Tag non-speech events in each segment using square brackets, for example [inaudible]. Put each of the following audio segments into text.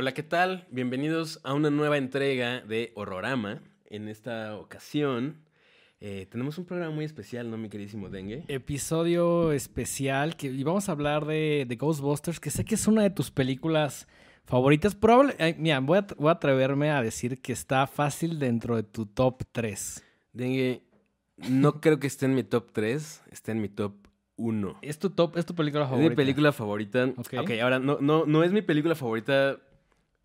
Hola, ¿qué tal? Bienvenidos a una nueva entrega de Horrorama. En esta ocasión eh, tenemos un programa muy especial, ¿no, mi queridísimo Dengue? Episodio especial que y vamos a hablar de, de Ghostbusters, que sé que es una de tus películas favoritas. Probable, eh, mira, voy a, voy a atreverme a decir que está fácil dentro de tu top 3. Dengue, no creo que esté en mi top 3, está en mi top 1. ¿Es tu top, es tu película Es favorita? mi película favorita. Ok. ok, ahora, no, no, no es mi película favorita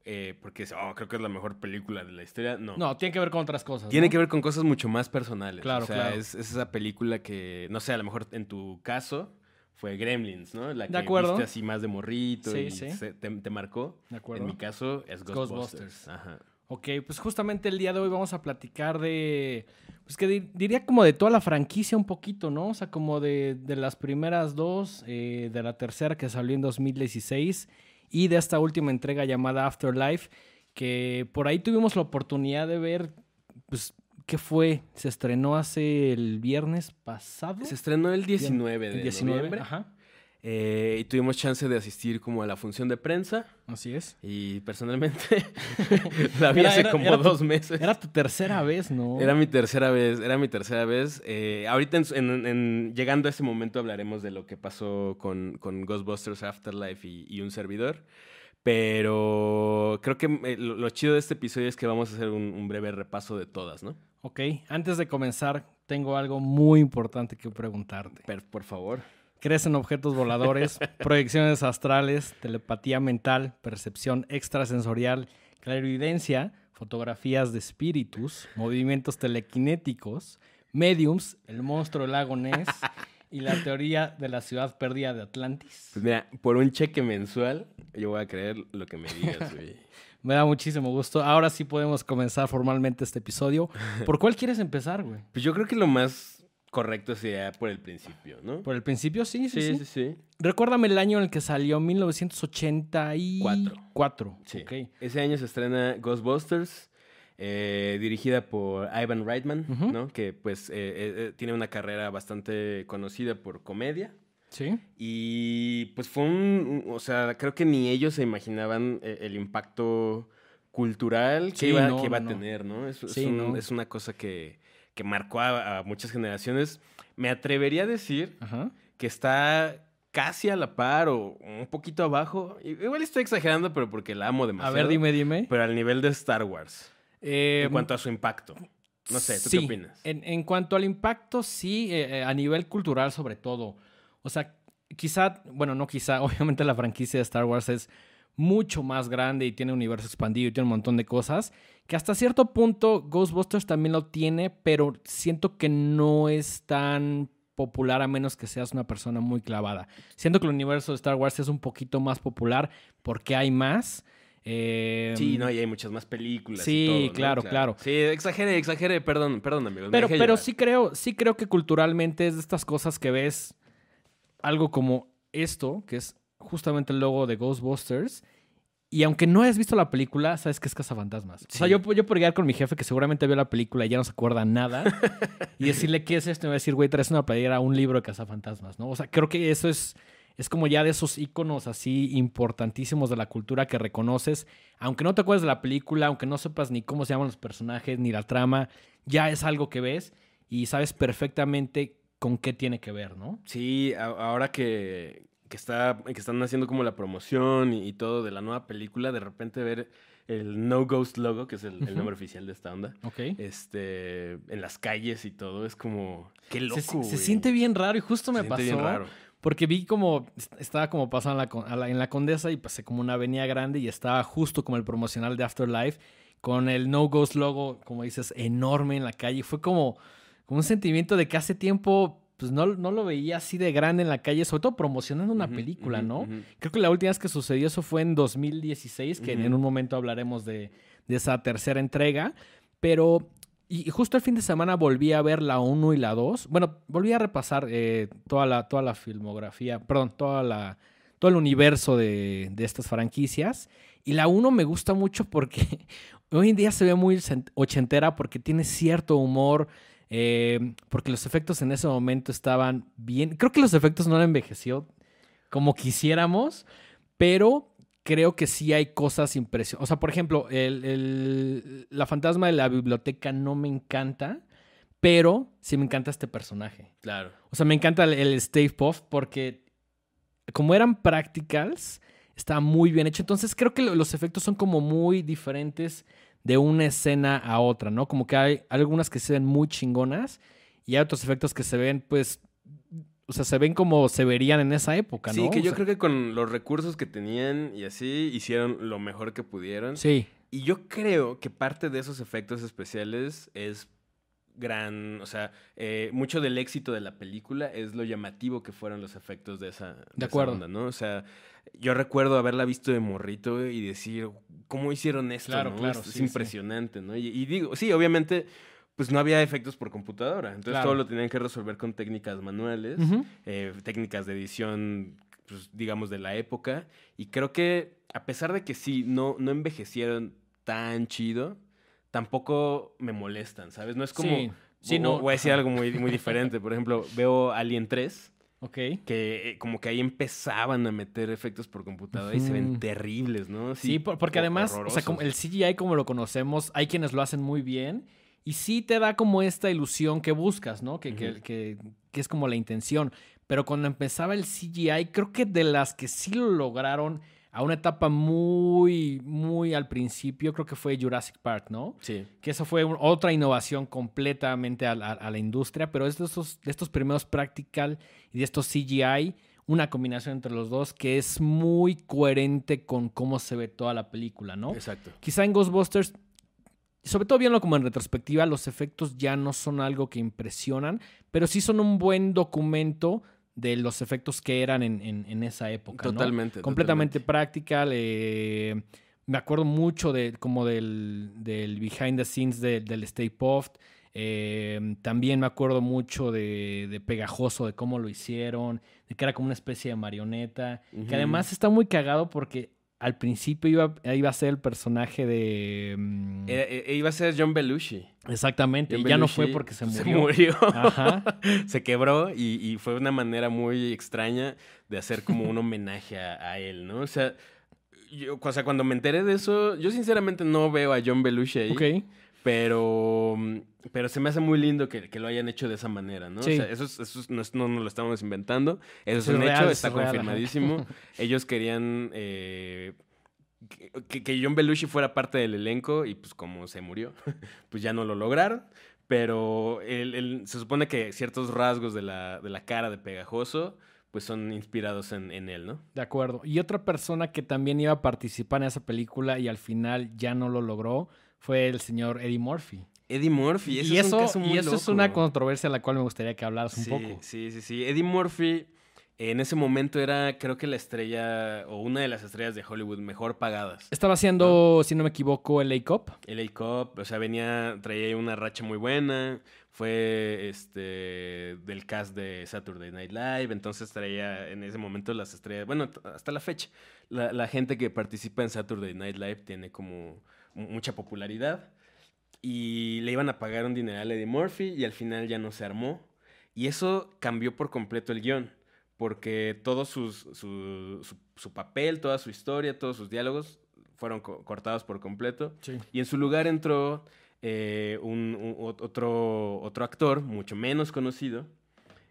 eh, porque oh, creo que es la mejor película de la historia. No. No, tiene que ver con otras cosas. Tiene ¿no? que ver con cosas mucho más personales. Claro, o sea, claro. Es, es esa película que, no sé, a lo mejor en tu caso fue Gremlins, ¿no? La que De acuerdo. viste así más de morrito Sí, y sí. se- te, te marcó. De acuerdo. En mi caso es Ghostbusters. Ghostbusters. Ajá. Ok, pues justamente el día de hoy vamos a platicar de, pues que di- diría como de toda la franquicia un poquito, ¿no? O sea, como de, de las primeras dos, eh, de la tercera que salió en 2016 y de esta última entrega llamada Afterlife, que por ahí tuvimos la oportunidad de ver, pues, ¿qué fue? Se estrenó hace el viernes pasado. Se estrenó el 19 de el 19, noviembre. ajá. Eh, y tuvimos chance de asistir como a la función de prensa. Así es. Y personalmente [laughs] la vi Era- hace como era dos meses. Era tu tercera vez, ¿no? Era mi tercera vez, era mi tercera vez. Eh, ahorita en, en- en- llegando a ese momento hablaremos de lo que pasó con, con Ghostbusters Afterlife y, y un servidor. Pero creo que eh, lo, lo chido de este episodio es que vamos a hacer un, un breve repaso de todas, ¿no? Ok, antes de comenzar, tengo algo muy importante que preguntarte. Por favor. ¿Crees en objetos voladores, [laughs] proyecciones astrales, telepatía mental, percepción extrasensorial, clarividencia, fotografías de espíritus, movimientos telequinéticos, mediums, el monstruo del lago Ness y la [laughs] teoría de la ciudad perdida de Atlantis? Pues mira, por un cheque mensual, yo voy a creer lo que me digas, güey. [laughs] Me da muchísimo gusto. Ahora sí podemos comenzar formalmente este episodio. ¿Por cuál quieres empezar, güey? Pues yo creo que lo más correcto sería por el principio, ¿no? ¿Por el principio? Sí, sí, sí. sí, sí. Recuérdame el año en el que salió, 1984. Sí. Ok. Ese año se estrena Ghostbusters, eh, dirigida por Ivan Reitman. ¿no? Que pues eh, eh, eh, tiene una carrera bastante conocida por comedia. Sí. Y pues fue un, o sea, creo que ni ellos se imaginaban el impacto cultural que Sí, iba, no, que iba no, a tener, ¿no? Es, es Sí, un- no. es una cosa que, que marcó a, a muchas generaciones. Me atrevería a decir Ajá. que está casi a la par o un poquito abajo. Igual estoy exagerando, pero porque la amo A demasiado. ver, dime, dime. Pero al nivel de Star Wars, Eh, en cuanto a su impacto. No sé, ¿tú sí, qué opinas? En, en cuanto al impacto, sí, eh, eh, a nivel cultural sobre todo. O sea, quizá, bueno, no quizá, [laughs] obviamente la franquicia de Star Wars es mucho más grande y tiene un universo expandido y tiene un montón de cosas, que hasta cierto punto Ghostbusters también lo tiene, pero siento que no es tan popular a menos que seas una persona muy clavada. Siento que el universo de Star Wars es un poquito más popular porque hay más. eh, Sí, no, y hay muchas más películas. y sí, todo, ¿no? claro, claro. Sí, exagere, exagere, perdón, perdón, amigos. me Pero, pero llevar. sí creo, sí creo que culturalmente es de estas cosas que ves algo como esto, que es justamente el logo de Ghostbusters. Y aunque no hayas visto la película, sabes que es Cazafantasmas. O sea, Sí. yo, yo podría ir con mi jefe que seguramente vio la película y ya no se acuerda nada. [laughs] y decirle qué es esto. Y me va a decir, güey, traes una playera, un libro de Cazafantasmas, ¿no? O sea, creo que eso es, es como ya de esos iconos así importantísimos de la cultura que reconoces. Aunque no te acuerdes de la película, aunque no sepas ni cómo se llaman los personajes, ni la trama, ya es algo que ves y sabes perfectamente con qué tiene que ver, ¿no? Sí, ahora que, que, está, que están haciendo como la promoción y, y todo de la nueva película, de repente ver el No Ghost logo, que es el, nombre oficial de esta onda, Ok. este, en las calles y todo, es como, qué Se- loco, se, siente bien raro y justo Se me siente pasó. bien raro. Porque vi como est- estaba como pasando en la, en la Condesa y pasé como una avenida grande y estaba justo como el promocional de Afterlife con el No Ghost logo, como dices, enorme en la calle. Fue como, como un sentimiento de que hace tiempo pues no, no lo veía así de grande en la calle, sobre todo promocionando una película, ¿no? Creo que la última vez que sucedió eso fue en 2016, que en un momento hablaremos de, de esa tercera entrega. Pero, y justo el fin de semana volví a ver la 1 y la 2. Bueno, volví a repasar eh, toda, la, toda la filmografía, perdón, toda la, todo el universo de, de estas franquicias. Y la 1 me gusta mucho porque [laughs] hoy en día se ve muy ochentera porque tiene cierto humor. Eh, porque los efectos en ese momento estaban bien. Creo que los efectos no han envejecido como quisiéramos, pero creo que sí hay cosas impresionantes. O sea, por ejemplo, el, el- la fantasma de la biblioteca no me encanta, pero sí me encanta este personaje. Claro. O sea, me encanta el, el Stave Puff porque como eran practicals, estaba muy bien hecho. Entonces creo que lo- los efectos son como muy diferentes de una escena a otra, ¿no? Como que hay algunas que se ven muy chingonas y hay otros efectos que se ven, pues, o sea, se ven como se verían en esa época, ¿no? Sí, que O yo sea, creo que con los recursos que tenían y así hicieron lo mejor que pudieron. Sí, Y yo creo que parte de esos efectos especiales es gran, o sea, eh, mucho del éxito de la película es lo llamativo que fueron los efectos de esa, de esa acuerdo. onda, ¿no? O sea, yo recuerdo haberla visto de morrito y decir, ¿cómo hicieron esto? Claro, no? claro, Es, es sí, sí. impresionante, ¿no? Y, y digo, sí, obviamente, pues no había efectos por computadora, entonces Claro. todo lo tenían que resolver con técnicas manuales eh, técnicas de edición, pues, digamos, de la época. Y creo que, a pesar de que sí, no, no envejecieron tan chido, tampoco me molestan, ¿sabes? No es como... Sí, sí, no. Voy a decir algo muy, muy diferente. Por ejemplo, [laughs] veo Alien 3, ok. que eh, como que ahí empezaban a meter efectos por computadora y se ven terribles, ¿no? Sí, por- porque además, o sea, como el CGI como lo conocemos, hay quienes lo hacen muy bien y sí te da como esta ilusión que buscas, ¿no? Que, que- que- que es como la intención. Pero cuando empezaba el CGI, creo que de las que sí lo lograron a una etapa muy, muy al principio, creo que fue Jurassic Park, ¿no? Sí. Que eso fue un- otra innovación completamente a la, a la industria, pero es de estos, de estos primeros practical y de estos CGI, una combinación entre los dos que es muy coherente con cómo se ve toda la película, ¿no? Exacto. Quizá en Ghostbusters, sobre todo viendo como en retrospectiva, los efectos ya no son algo que impresionan, pero sí son un buen documento de los efectos que eran en, en- en esa época. ¿no? Totalmente. completamente practical. eh, me acuerdo mucho de como del, del behind the scenes de- del Stay Puft. Eh, también me acuerdo mucho de, de Pegajoso, de cómo lo hicieron, de que era como una especie de marioneta. Que además está muy cagado porque al principio iba, iba a ser el personaje de... mm, Era- e- iba a ser John Belushi. exactamente, John y ya no fue porque se [laughs] Se murió. murió. Ajá. [laughs] se quebró y, y fue una manera muy extraña de hacer como un homenaje a, a él, ¿no? O sea, yo, o sea, cuando me enteré de eso, yo sinceramente no veo a John Belushi ahí, Ok. Pero, pero se me hace muy lindo que, que lo hayan hecho de esa manera, ¿no? Sí. O sea, eso, es- eso es- no, es- no nos lo estamos inventando, eso es un real, hecho, es está real, confirmadísimo. [laughs] Ellos querían... eh, que- que, que John Belushi fuera parte del elenco y pues como se murió, [laughs] pues ya no lo lograron. Pero él- él- se supone que ciertos rasgos de la, de la cara de Pegajoso pues son inspirados en, en él, ¿no? De acuerdo. Y otra persona que también iba a participar en esa película y al final ya no lo logró fue el señor Eddie Murphy. Eddie Murphy, y es eso, un caso muy y eso es una controversia a la cual me gustaría que hablaras un sí, poco. Sí, sí, sí. Eddie Murphy en ese momento era creo que la estrella o una de las estrellas de Hollywood mejor pagadas. Estaba haciendo, si no me equivoco, el A-Cop. LA Cop, o sea, venía, traía una racha muy buena, fue este del cast de Saturday Night Live, entonces traía en ese momento las estrellas, bueno, hasta la fecha, la, la gente que participa en Saturday Night Live tiene como mucha popularidad y le iban a pagar un dineral a Eddie Murphy y al final ya no se armó y eso cambió por completo el guion. Porque todo sus- su, su- su papel, toda su historia, todos sus diálogos fueron co- cortados por completo. Sí. Y en su lugar entró eh, un, un- ot- otro, otro actor, mucho menos conocido,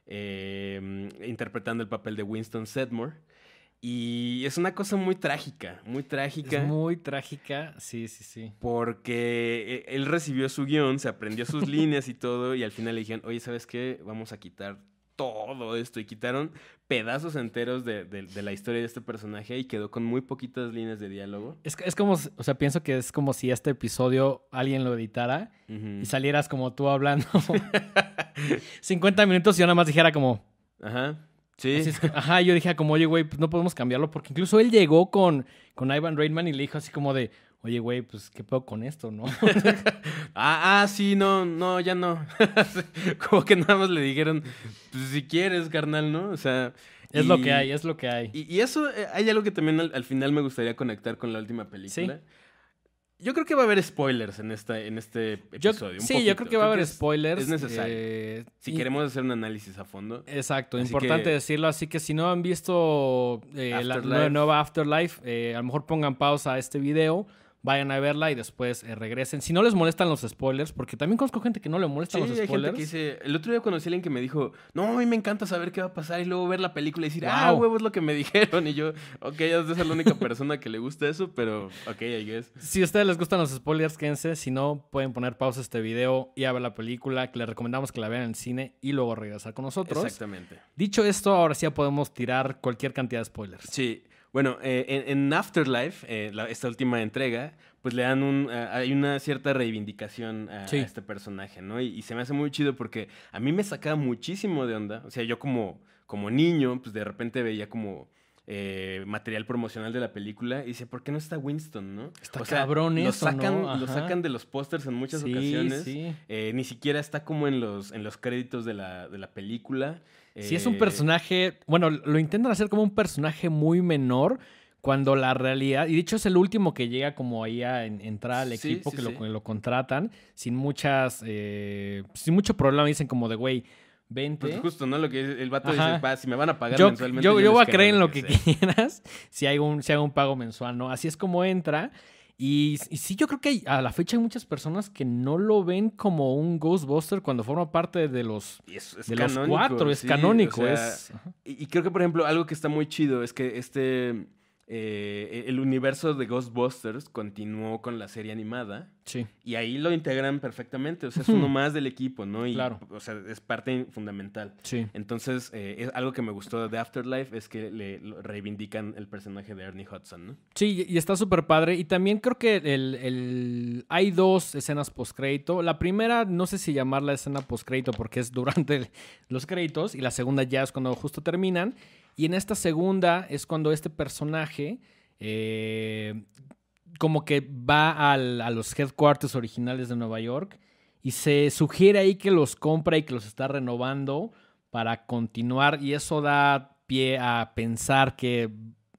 eh, interpretando el papel de Winston Sedmore. Y es una cosa muy trágica, muy trágica. Es muy trágica. Sí, sí, sí. Porque e- él recibió su guion, se aprendió sus líneas y todo, y al final le dijeron, oye, ¿sabes qué? Vamos a quitar todo esto. Y quitaron pedazos enteros de, de- de la historia de este personaje y quedó con muy poquitas líneas de diálogo. Es, es como, o sea, pienso que es como si este episodio alguien lo editara y salieras como tú hablando [laughs] 50 minutos y yo nada más dijera como... Ajá. Sí. así es que- ajá, yo dije como, oye, güey, pues no podemos cambiarlo porque incluso él llegó con, con Ivan Reitman y le dijo así como de, oye, güey, pues qué pedo con esto, ¿no? [laughs] Ah, ah, sí, no, no, ya no. [laughs] Como que nada más le dijeron, pues si quieres, carnal, ¿no? O sea. es y- lo que hay, es lo que hay. Y, y eso, eh, hay algo que también al, al final me gustaría conectar con la última película. Yo creo que va a haber spoilers en, esta, en este episodio. sí, yo creo que va a haber spoilers. Es necesario. eh, si y- queremos hacer un análisis a fondo. Exacto, Así importante que- decirlo. Así que si no han visto eh, la nueva- nueva Afterlife, eh, a lo mejor pongan pausa a este video, vayan a verla y después eh, regresen. Si no les molestan los spoilers, porque también conozco gente que no le Sí, molestan hay los gente spoilers. que dice... El otro día conocí a alguien que me dijo, no, a mí me encanta saber qué va a pasar y luego ver la película y decir, ah, huevo, es lo que me [laughs] dijeron. Y yo, ok, ya es la única persona que le gusta eso, pero ok, I guess. Si a ustedes les gustan los spoilers, quédense. Si no, pueden poner pausa a este video y a ver la película, que les recomendamos que la vean en el cine y luego regresar con nosotros. Exactamente. Dicho esto, ahora sí ya podemos tirar cualquier cantidad de spoilers. Sí, bueno, eh, en, en Afterlife, eh, la- esta última entrega, pues le dan un, a- hay una cierta reivindicación a, Sí. a este personaje, ¿no? Y, y se me hace muy chido porque a mí me sacaba muchísimo de onda. O sea, yo como, como niño, pues de repente veía como eh, material promocional de la película y decía, ¿por qué no está Winston, no? Está o sea, cabrón lo eso, ¿no? sacan, Lo Ajá. sacan de los pósters en muchas Sí, ocasiones. sí. Eh, ni siquiera está como en los, en los créditos de la, de la película. Sí, es un Eh, personaje, bueno, lo intentan hacer como un personaje muy menor cuando la realidad, y de hecho es el último que llega como ahí a en- entrar al Sí, equipo sí, que sí. Lo, lo contratan sin muchas, eh, sin mucho problema, dicen como de, güey, vente. Pues justo, ¿no? Lo que el vato Ajá. dice, va, si me van a pagar yo, mensualmente. yo, yo voy a creer en lo que, sea". [laughs] quieras si hay un, si hay un pago mensual, ¿no? Así es como entra. Y, y sí, yo creo que hay- a la fecha hay muchas personas que no lo ven como un Ghostbuster cuando forma parte de los, es, es de los canónico, cuatro. Es sí, canónico. o sea, es, ajá. Y, y creo que, por ejemplo, algo que está muy chido es que este. Eh, el universo de Ghostbusters continuó con la serie animada. sí. Y ahí lo integran perfectamente. O sea, es uno más del equipo, ¿no? Y, Claro. O sea, es parte fundamental. Sí. Entonces, eh, es algo que me gustó de Afterlife es que le reivindican el personaje de Ernie Hudson, ¿no? Sí, y está súper padre. Y también creo que el, el- hay dos escenas postcrédito. La primera, no sé si llamarla escena postcrédito porque es durante el- [laughs] los créditos. Y la segunda ya es cuando justo terminan. Y en esta segunda es cuando este personaje eh, como que va al- a los headquarters originales de Nueva York. Y se sugiere ahí que los compra y que los está renovando para continuar. Y eso da pie a pensar que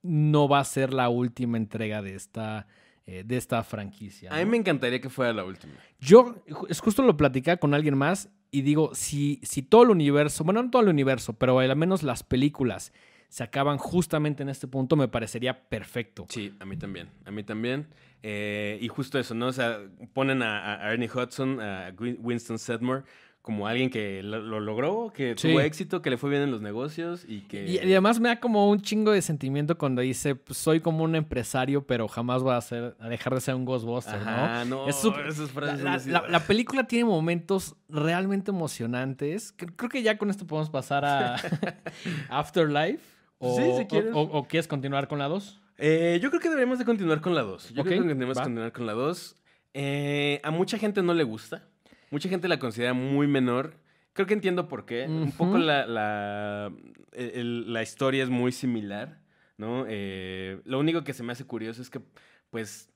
no va a ser la última entrega de esta, eh, de esta franquicia. A mí me encantaría que fuera la última. Yo es justo lo platicaba con alguien más y digo, si, si todo el universo, bueno, no todo el universo, pero al menos las películas se acaban justamente en este punto, me parecería perfecto. Sí, a mí también. A mí también. Eh, y justo eso, ¿no? O sea, ponen a, a Ernie Hudson, a Win- Winston Sedmore, como alguien que lo, lo logró, que Sí. tuvo éxito, que le fue bien en los negocios y que... Y, y además me da como un chingo de sentimiento cuando dice, pues, soy como un empresario, pero jamás voy a, ser, a dejar de ser un Ghostbuster, ¿no? Ajá, no, Es súper- esas frases la- así- la- la película tiene momentos realmente emocionantes. Cre- Creo que ya con esto podemos pasar a [laughs] Afterlife. O, Sí, si quieres. o- o- o quieres continuar con la 2? Eh, yo creo que deberíamos de continuar con la 2. Yo creo que deberíamos va. continuar con la 2. Eh, a mucha gente no le gusta. Mucha gente la considera muy menor. Creo que entiendo por qué. Un poco la, la, el- la historia es muy similar, ¿no? Eh, lo único que se me hace curioso es que, pues,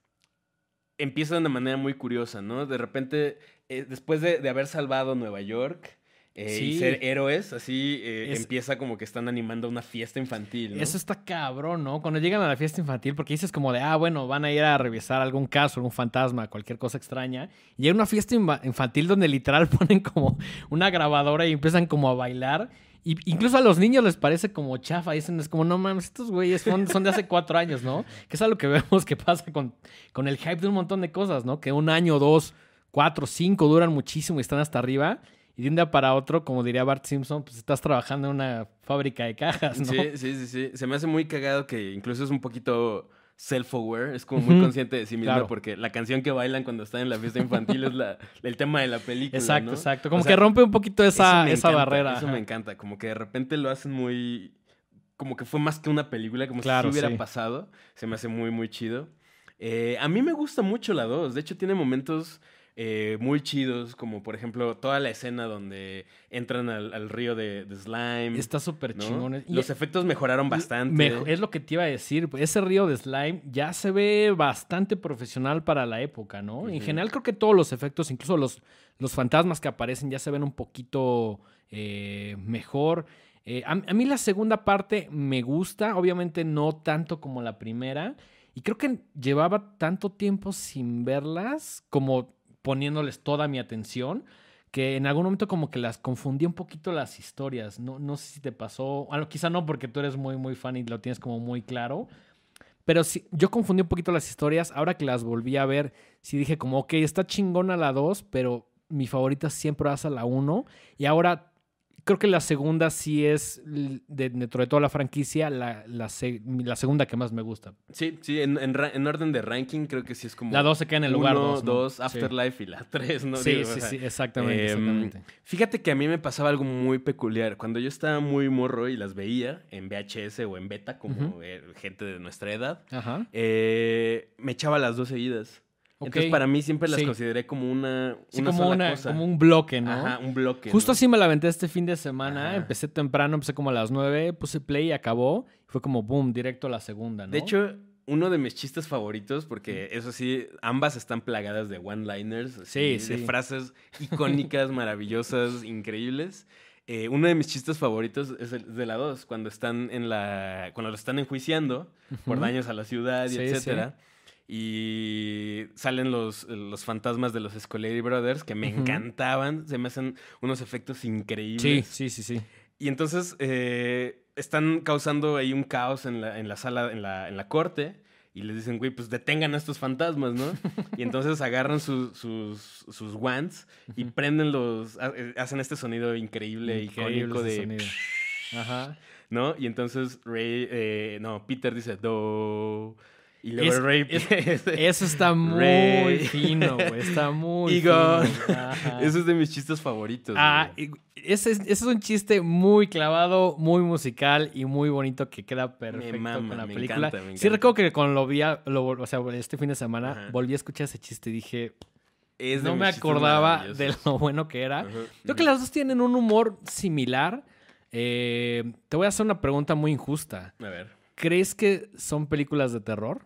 empieza de una manera muy curiosa, ¿no? De repente, eh, después de, de haber salvado Nueva York eh, y ser héroes, así eh, Es- empieza como que están animando una fiesta infantil, ¿no? Eso está cabrón, ¿no? Cuando llegan a la fiesta infantil, porque dices como de, ah, bueno, van a ir a revisar algún caso, algún fantasma, cualquier cosa extraña. Y hay una fiesta infa- infantil donde literal [laughs] ponen como una grabadora y empiezan como a bailar. Y incluso a los niños les parece como chafa. Dicen, es como, no mames, estos güeyes son, son de hace cuatro años, ¿no? Que es algo que vemos que pasa con, con el hype de un montón de cosas, ¿no? Que un año, dos, cuatro, cinco duran muchísimo y están hasta arriba. Y de un día para otro, como diría Bart Simpson, pues estás trabajando en una fábrica de cajas, ¿no? Sí, sí, sí, sí. Se me hace muy cagado que incluso es un poquito self-aware, es como muy consciente de sí mismo, Claro. porque la canción que bailan cuando están en la fiesta infantil es la, el tema de la película. Exacto, ¿no? exacto. O Como sea, que rompe un poquito esa, esa encanta, barrera. Eso ajá. me encanta, como que de repente lo hacen muy... Como que fue más que una película, como Claro, si hubiera sí. pasado. Se me hace muy, muy chido. Eh, a mí me gusta mucho la 2. De hecho, tiene momentos eh, muy chidos, como por ejemplo toda la escena donde entran al, al río de, de Slime. Está súper ¿no? chingón. Y- Los efectos mejoraron bastante. Mejo- es lo que te iba a decir. pues, Ese río de slime ya se ve bastante profesional para la época, ¿no? En general creo que todos los efectos, incluso los, los fantasmas que aparecen, ya se ven un poquito eh, mejor. Eh, a, a mí la segunda parte me gusta, obviamente no tanto como la primera. Y creo que llevaba tanto tiempo sin verlas, como poniéndoles toda mi atención, que en algún momento como que las confundí un poquito las historias. No, no sé si te pasó, bueno, quizá no porque tú eres muy, muy fan y lo tienes como muy claro. Pero sí, yo confundí un poquito las historias. Ahora que las volví a ver, sí dije como, ok, está chingona la 2, pero mi favorita siempre va a ser la 1. Y ahora creo que la segunda sí es, de- dentro de toda la franquicia, la, la, se- la segunda que más me gusta. Sí, sí, en, en orden de ranking creo que sí es como... La 2 se queda en el lugar 2. ¿no? dos, Sí. Afterlife y la [laughs] 3, ¿no? Sí, Digo, o sí, sea, sí, exactamente, em, exactamente. Fíjate que a mí me pasaba algo muy peculiar. Cuando yo estaba muy morro y las veía en VHS o en beta, como eh, gente de nuestra edad, Ajá. eh, me echaba las dos seguidas. Entonces, Ok. para mí siempre las Sí. consideré como una, Sí, una como, sola una, cosa. como un bloque, ¿no? Ajá, un bloque. Justo ¿no? así me la aventé este fin de semana. Ajá. Empecé temprano, empecé como a las 9, puse play y acabó. Y fue como boom, directo a la segunda, ¿no? De hecho, uno de mis chistes favoritos, porque eso sí, ambas están plagadas de one-liners, Sí, de sí. frases [laughs] icónicas, maravillosas, increíbles. Eh, uno de mis chistes favoritos es el de la 2, cuando están en la. cuando lo están enjuiciando por daños a la ciudad y Sí, etcétera. Y salen los, los fantasmas de los Scoleri Brothers que me Ujú. encantaban. Se me hacen unos efectos Sí, increíbles. sí, sí, sí. Y entonces eh, están causando ahí un caos en la, en la sala, en la, en la corte. Y les dicen, güey, pues detengan a estos fantasmas, ¿no? y entonces agarran su- sus, sus wands y prenden los. eh, Hacen este sonido increíble, Increíble icónico de. sonido. Ajá. ¿No? Y entonces Ray. eh, no, Peter dice do. Y luego Es- Ray. es- dice, Eso está muy fino, güey. Está muy Egon. fino. [laughs] Ese es de mis chistes favoritos. Ah, y- ese es, ese es un chiste muy clavado, muy musical y muy bonito que queda perfecto mama, con la me película. encanta, me Sí recuerdo que cuando lo vi, lo o sea, este fin de semana, Ajá. volví a escuchar ese chiste y dije, Es no me acordaba de lo bueno que era. Ajá, Creo que las dos tienen un humor similar. Eh, te voy a hacer una pregunta muy injusta. A ver. ¿Crees que son películas de terror?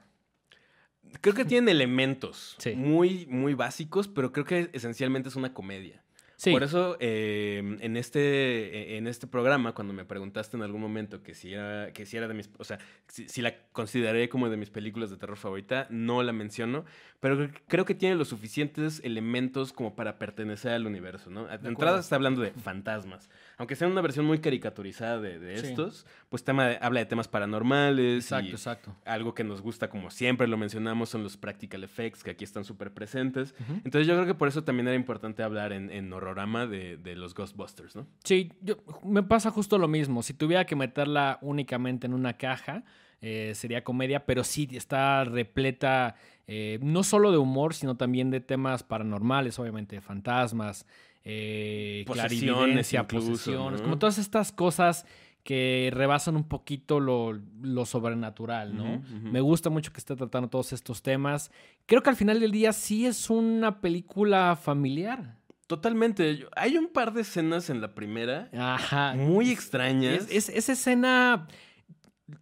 Creo que tienen elementos Sí. muy, muy básicos, pero creo que esencialmente es una comedia. Sí. Por eso, eh, en, este, en este programa, cuando me preguntaste en algún momento que si era, que si era de mis. O sea, si, si la consideré como de mis películas de terror favorita, no la menciono. Pero cre- creo que tiene los suficientes elementos como para pertenecer al universo, ¿no? De entrada está hablando de fantasmas. Aunque sea una versión muy caricaturizada de, de Sí. estos, pues tema de- habla de temas paranormales. Exacto, y, exacto. algo que nos gusta, como siempre lo mencionamos, son los practical effects, que aquí están súper presentes. Entonces yo creo que por eso también era importante hablar en, en Horrorama de, de los Ghostbusters, ¿no? Sí, yo, me pasa justo lo mismo. Si tuviera que meterla únicamente en una caja, eh, sería comedia, pero sí está repleta eh, no solo de humor, sino también de temas paranormales, obviamente, de fantasmas, eh, Posesiones clarividencia, incluso, posesiones, ¿no? como todas estas cosas que rebasan un poquito lo, lo sobrenatural, ¿no? Me gusta mucho que esté tratando todos estos temas. Creo que al final del día sí es una película familiar. Totalmente. Hay un par de escenas en la primera Ajá. muy extrañas. Es, es- esa escena.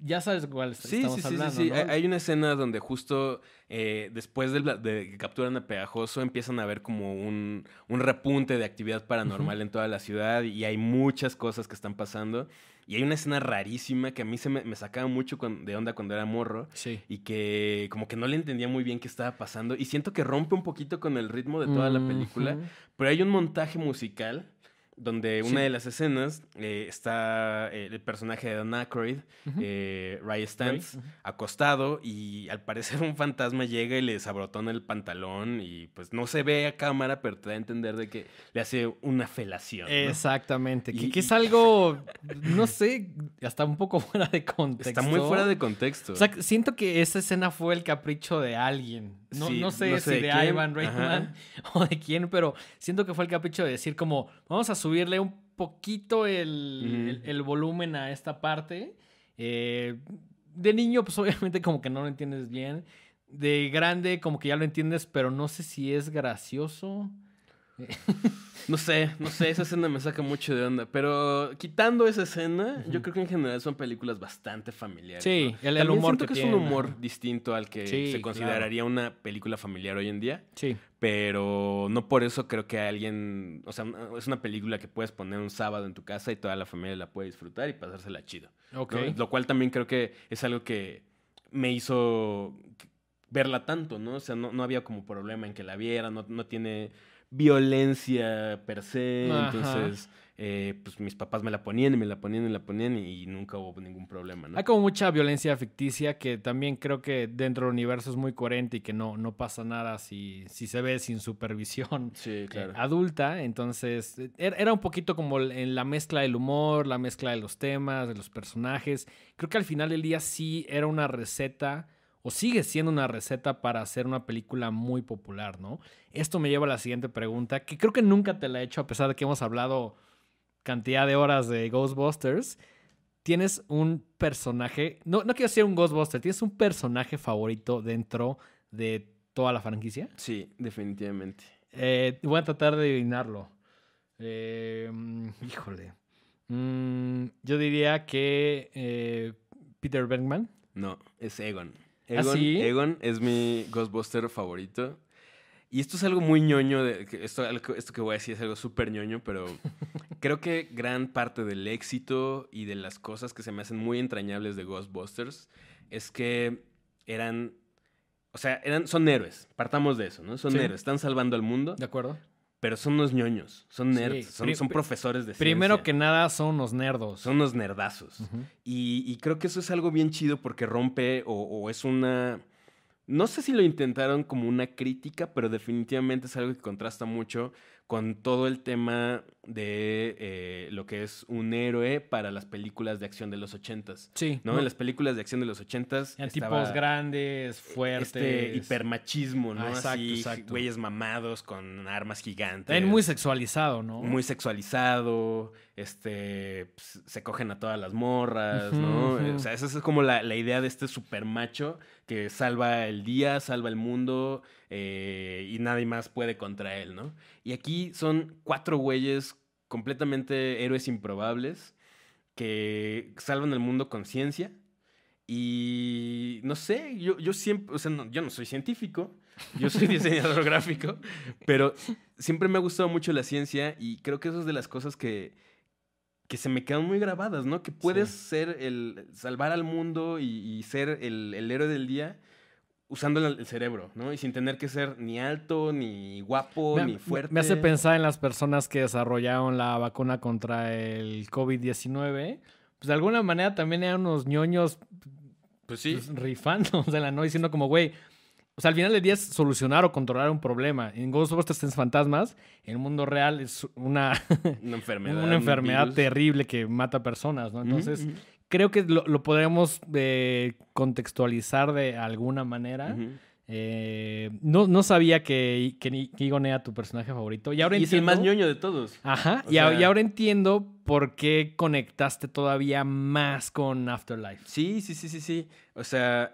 Ya sabes cuál Sí, estamos sí, sí, sí, hablando. sí. ¿no? Hay- una escena donde justo eh, después del- de, que capturan a Pegajoso empiezan a ver como un, un repunte de actividad paranormal en toda la ciudad y hay muchas cosas que están pasando. Y hay una escena rarísima que a mí se me, me sacaba mucho de onda cuando era morro Sí. y que como que no le entendía muy bien qué estaba pasando y siento que rompe un poquito con el ritmo de toda la película. Pero hay un montaje musical donde Sí. una de las escenas eh, está eh, el personaje de Dan Aykroyd, Ujú. eh, Ray Stantz, acostado y al parecer un fantasma llega y le desabrotona el pantalón y pues no se ve a cámara, pero te da a entender de que le hace una felación. ¿no? Exactamente. Que, Y- que es algo, [laughs] no sé, hasta un poco fuera de contexto. Está muy fuera de contexto. O sea, siento que esa escena fue el capricho de alguien. No, Sí, no sé no si de. Ivan Reitman [laughs] o de quién, pero siento que fue el capricho de decir como, vamos a subirle un poquito el, el- el volumen a esta parte. Eh, de niño, pues [laughs] obviamente como que no lo entiendes bien. De grande, como que ya lo entiendes, pero no sé si es gracioso. No sé, no sé, esa escena me saca mucho de onda. Pero quitando esa escena, yo creo que en general son películas bastante familiares. Sí, ¿no? el- humor siento que que, es un humor distinto al que Sí, se claro. consideraría una película familiar hoy en día. Sí. Pero no por eso creo que alguien. O sea, no- es una película que puedes poner un sábado en tu casa y toda la familia la puede disfrutar y pasársela chido. ¿no? Ok. Lo cual también creo que es algo que me hizo verla tanto, ¿no? O sea, no, no había como problema en que la viera, no, no tiene violencia per se, Ajá. entonces eh, pues mis papás me la ponían y me la ponían y la ponían y, nunca hubo ningún problema, ¿no? Hay como mucha violencia ficticia que también creo que dentro del universo es muy coherente y que no, no pasa nada si, si se ve sin supervisión [laughs] Sí, eh, claro. adulta. Entonces, eh, era era un poquito como en la mezcla del humor, la mezcla de los temas, de los personajes. Creo que al final del día sí era una receta, o sigue siendo una receta para hacer una película muy popular, ¿no? Esto me lleva a la siguiente pregunta, que creo que nunca te la he hecho, a pesar de que hemos hablado cantidad de horas de Ghostbusters. Tienes un personaje, no, no quiero decir un Ghostbuster, tienes un personaje favorito dentro de toda la franquicia. Sí, definitivamente. Eh, voy a tratar de adivinarlo. Eh, híjole. Mm, yo diría que eh, Peter Bergman. No, es Egon. ¿Ah, Egon, sí? Egon es mi Ghostbuster favorito. Y esto es algo muy ñoño. de- esto, esto que voy a decir es algo súper ñoño, pero [laughs] creo que gran parte del éxito y de las cosas que se me hacen muy entrañables de Ghostbusters es que eran. O sea, eran, son héroes. Partamos de eso, ¿no? Son Sí. héroes. Están salvando al mundo, ¿De acuerdo? pero son unos ñoños. Son Sí. nerds. Son, profesores de Primero ciencia. que nada son unos nerdos. Son unos nerdazos. Y, y creo que eso es algo bien chido porque rompe o, o es una... No sé si lo intentaron como una crítica, pero definitivamente es algo que contrasta mucho con todo el tema de eh, lo que es un héroe para las películas de acción de los ochentas. Sí. ¿no? ¿no? En las películas de acción de los ochentas estaba tipos grandes, fuertes. Este hipermachismo, ¿no? Ah, exacto, Así, exacto. güeyes mamados con armas gigantes. También muy sexualizado, ¿no? Muy sexualizado, este, pues, se cogen a todas las morras, ¿no? O sea, esa es como la, la idea de este super macho que salva el día, salva el mundo eh, y nadie más puede contra él, ¿no? Y aquí son cuatro güeyes completamente héroes improbables que salvan el mundo con ciencia. Y no sé, yo, yo siempre, o sea, no- yo no soy científico, yo soy [laughs] diseñador gráfico, pero siempre me ha gustado mucho la ciencia y creo que eso es de las cosas que, que se me quedan muy grabadas, ¿no? Que puedes Sí. ser el, salvar al mundo y, y ser el, el héroe del día usando el, cerebro, ¿no? Y sin tener que ser ni alto, ni guapo, Me- ni fuerte. Me hace pensar en las personas que desarrollaron la vacuna contra el COVID-19. Pues de alguna manera también eran unos ñoños Pues sí. pues, rifándosela, [laughs] ¿no? Diciendo como, güey, o sea, al final del día es solucionar o controlar un problema. En Ghostbusters tienes fantasmas, en el mundo real es una, [laughs] Una enfermedad. una un enfermedad terrible que mata personas, ¿no? Entonces, creo que lo, lo podríamos eh, contextualizar de alguna manera. Eh, no, no sabía que, que, que Egon era tu personaje favorito. Y ahora y es el más ñoño de todos. Ajá, y, sea- y ahora entiendo por qué conectaste todavía más con Afterlife. Sí, sí, sí, sí, sí. O sea,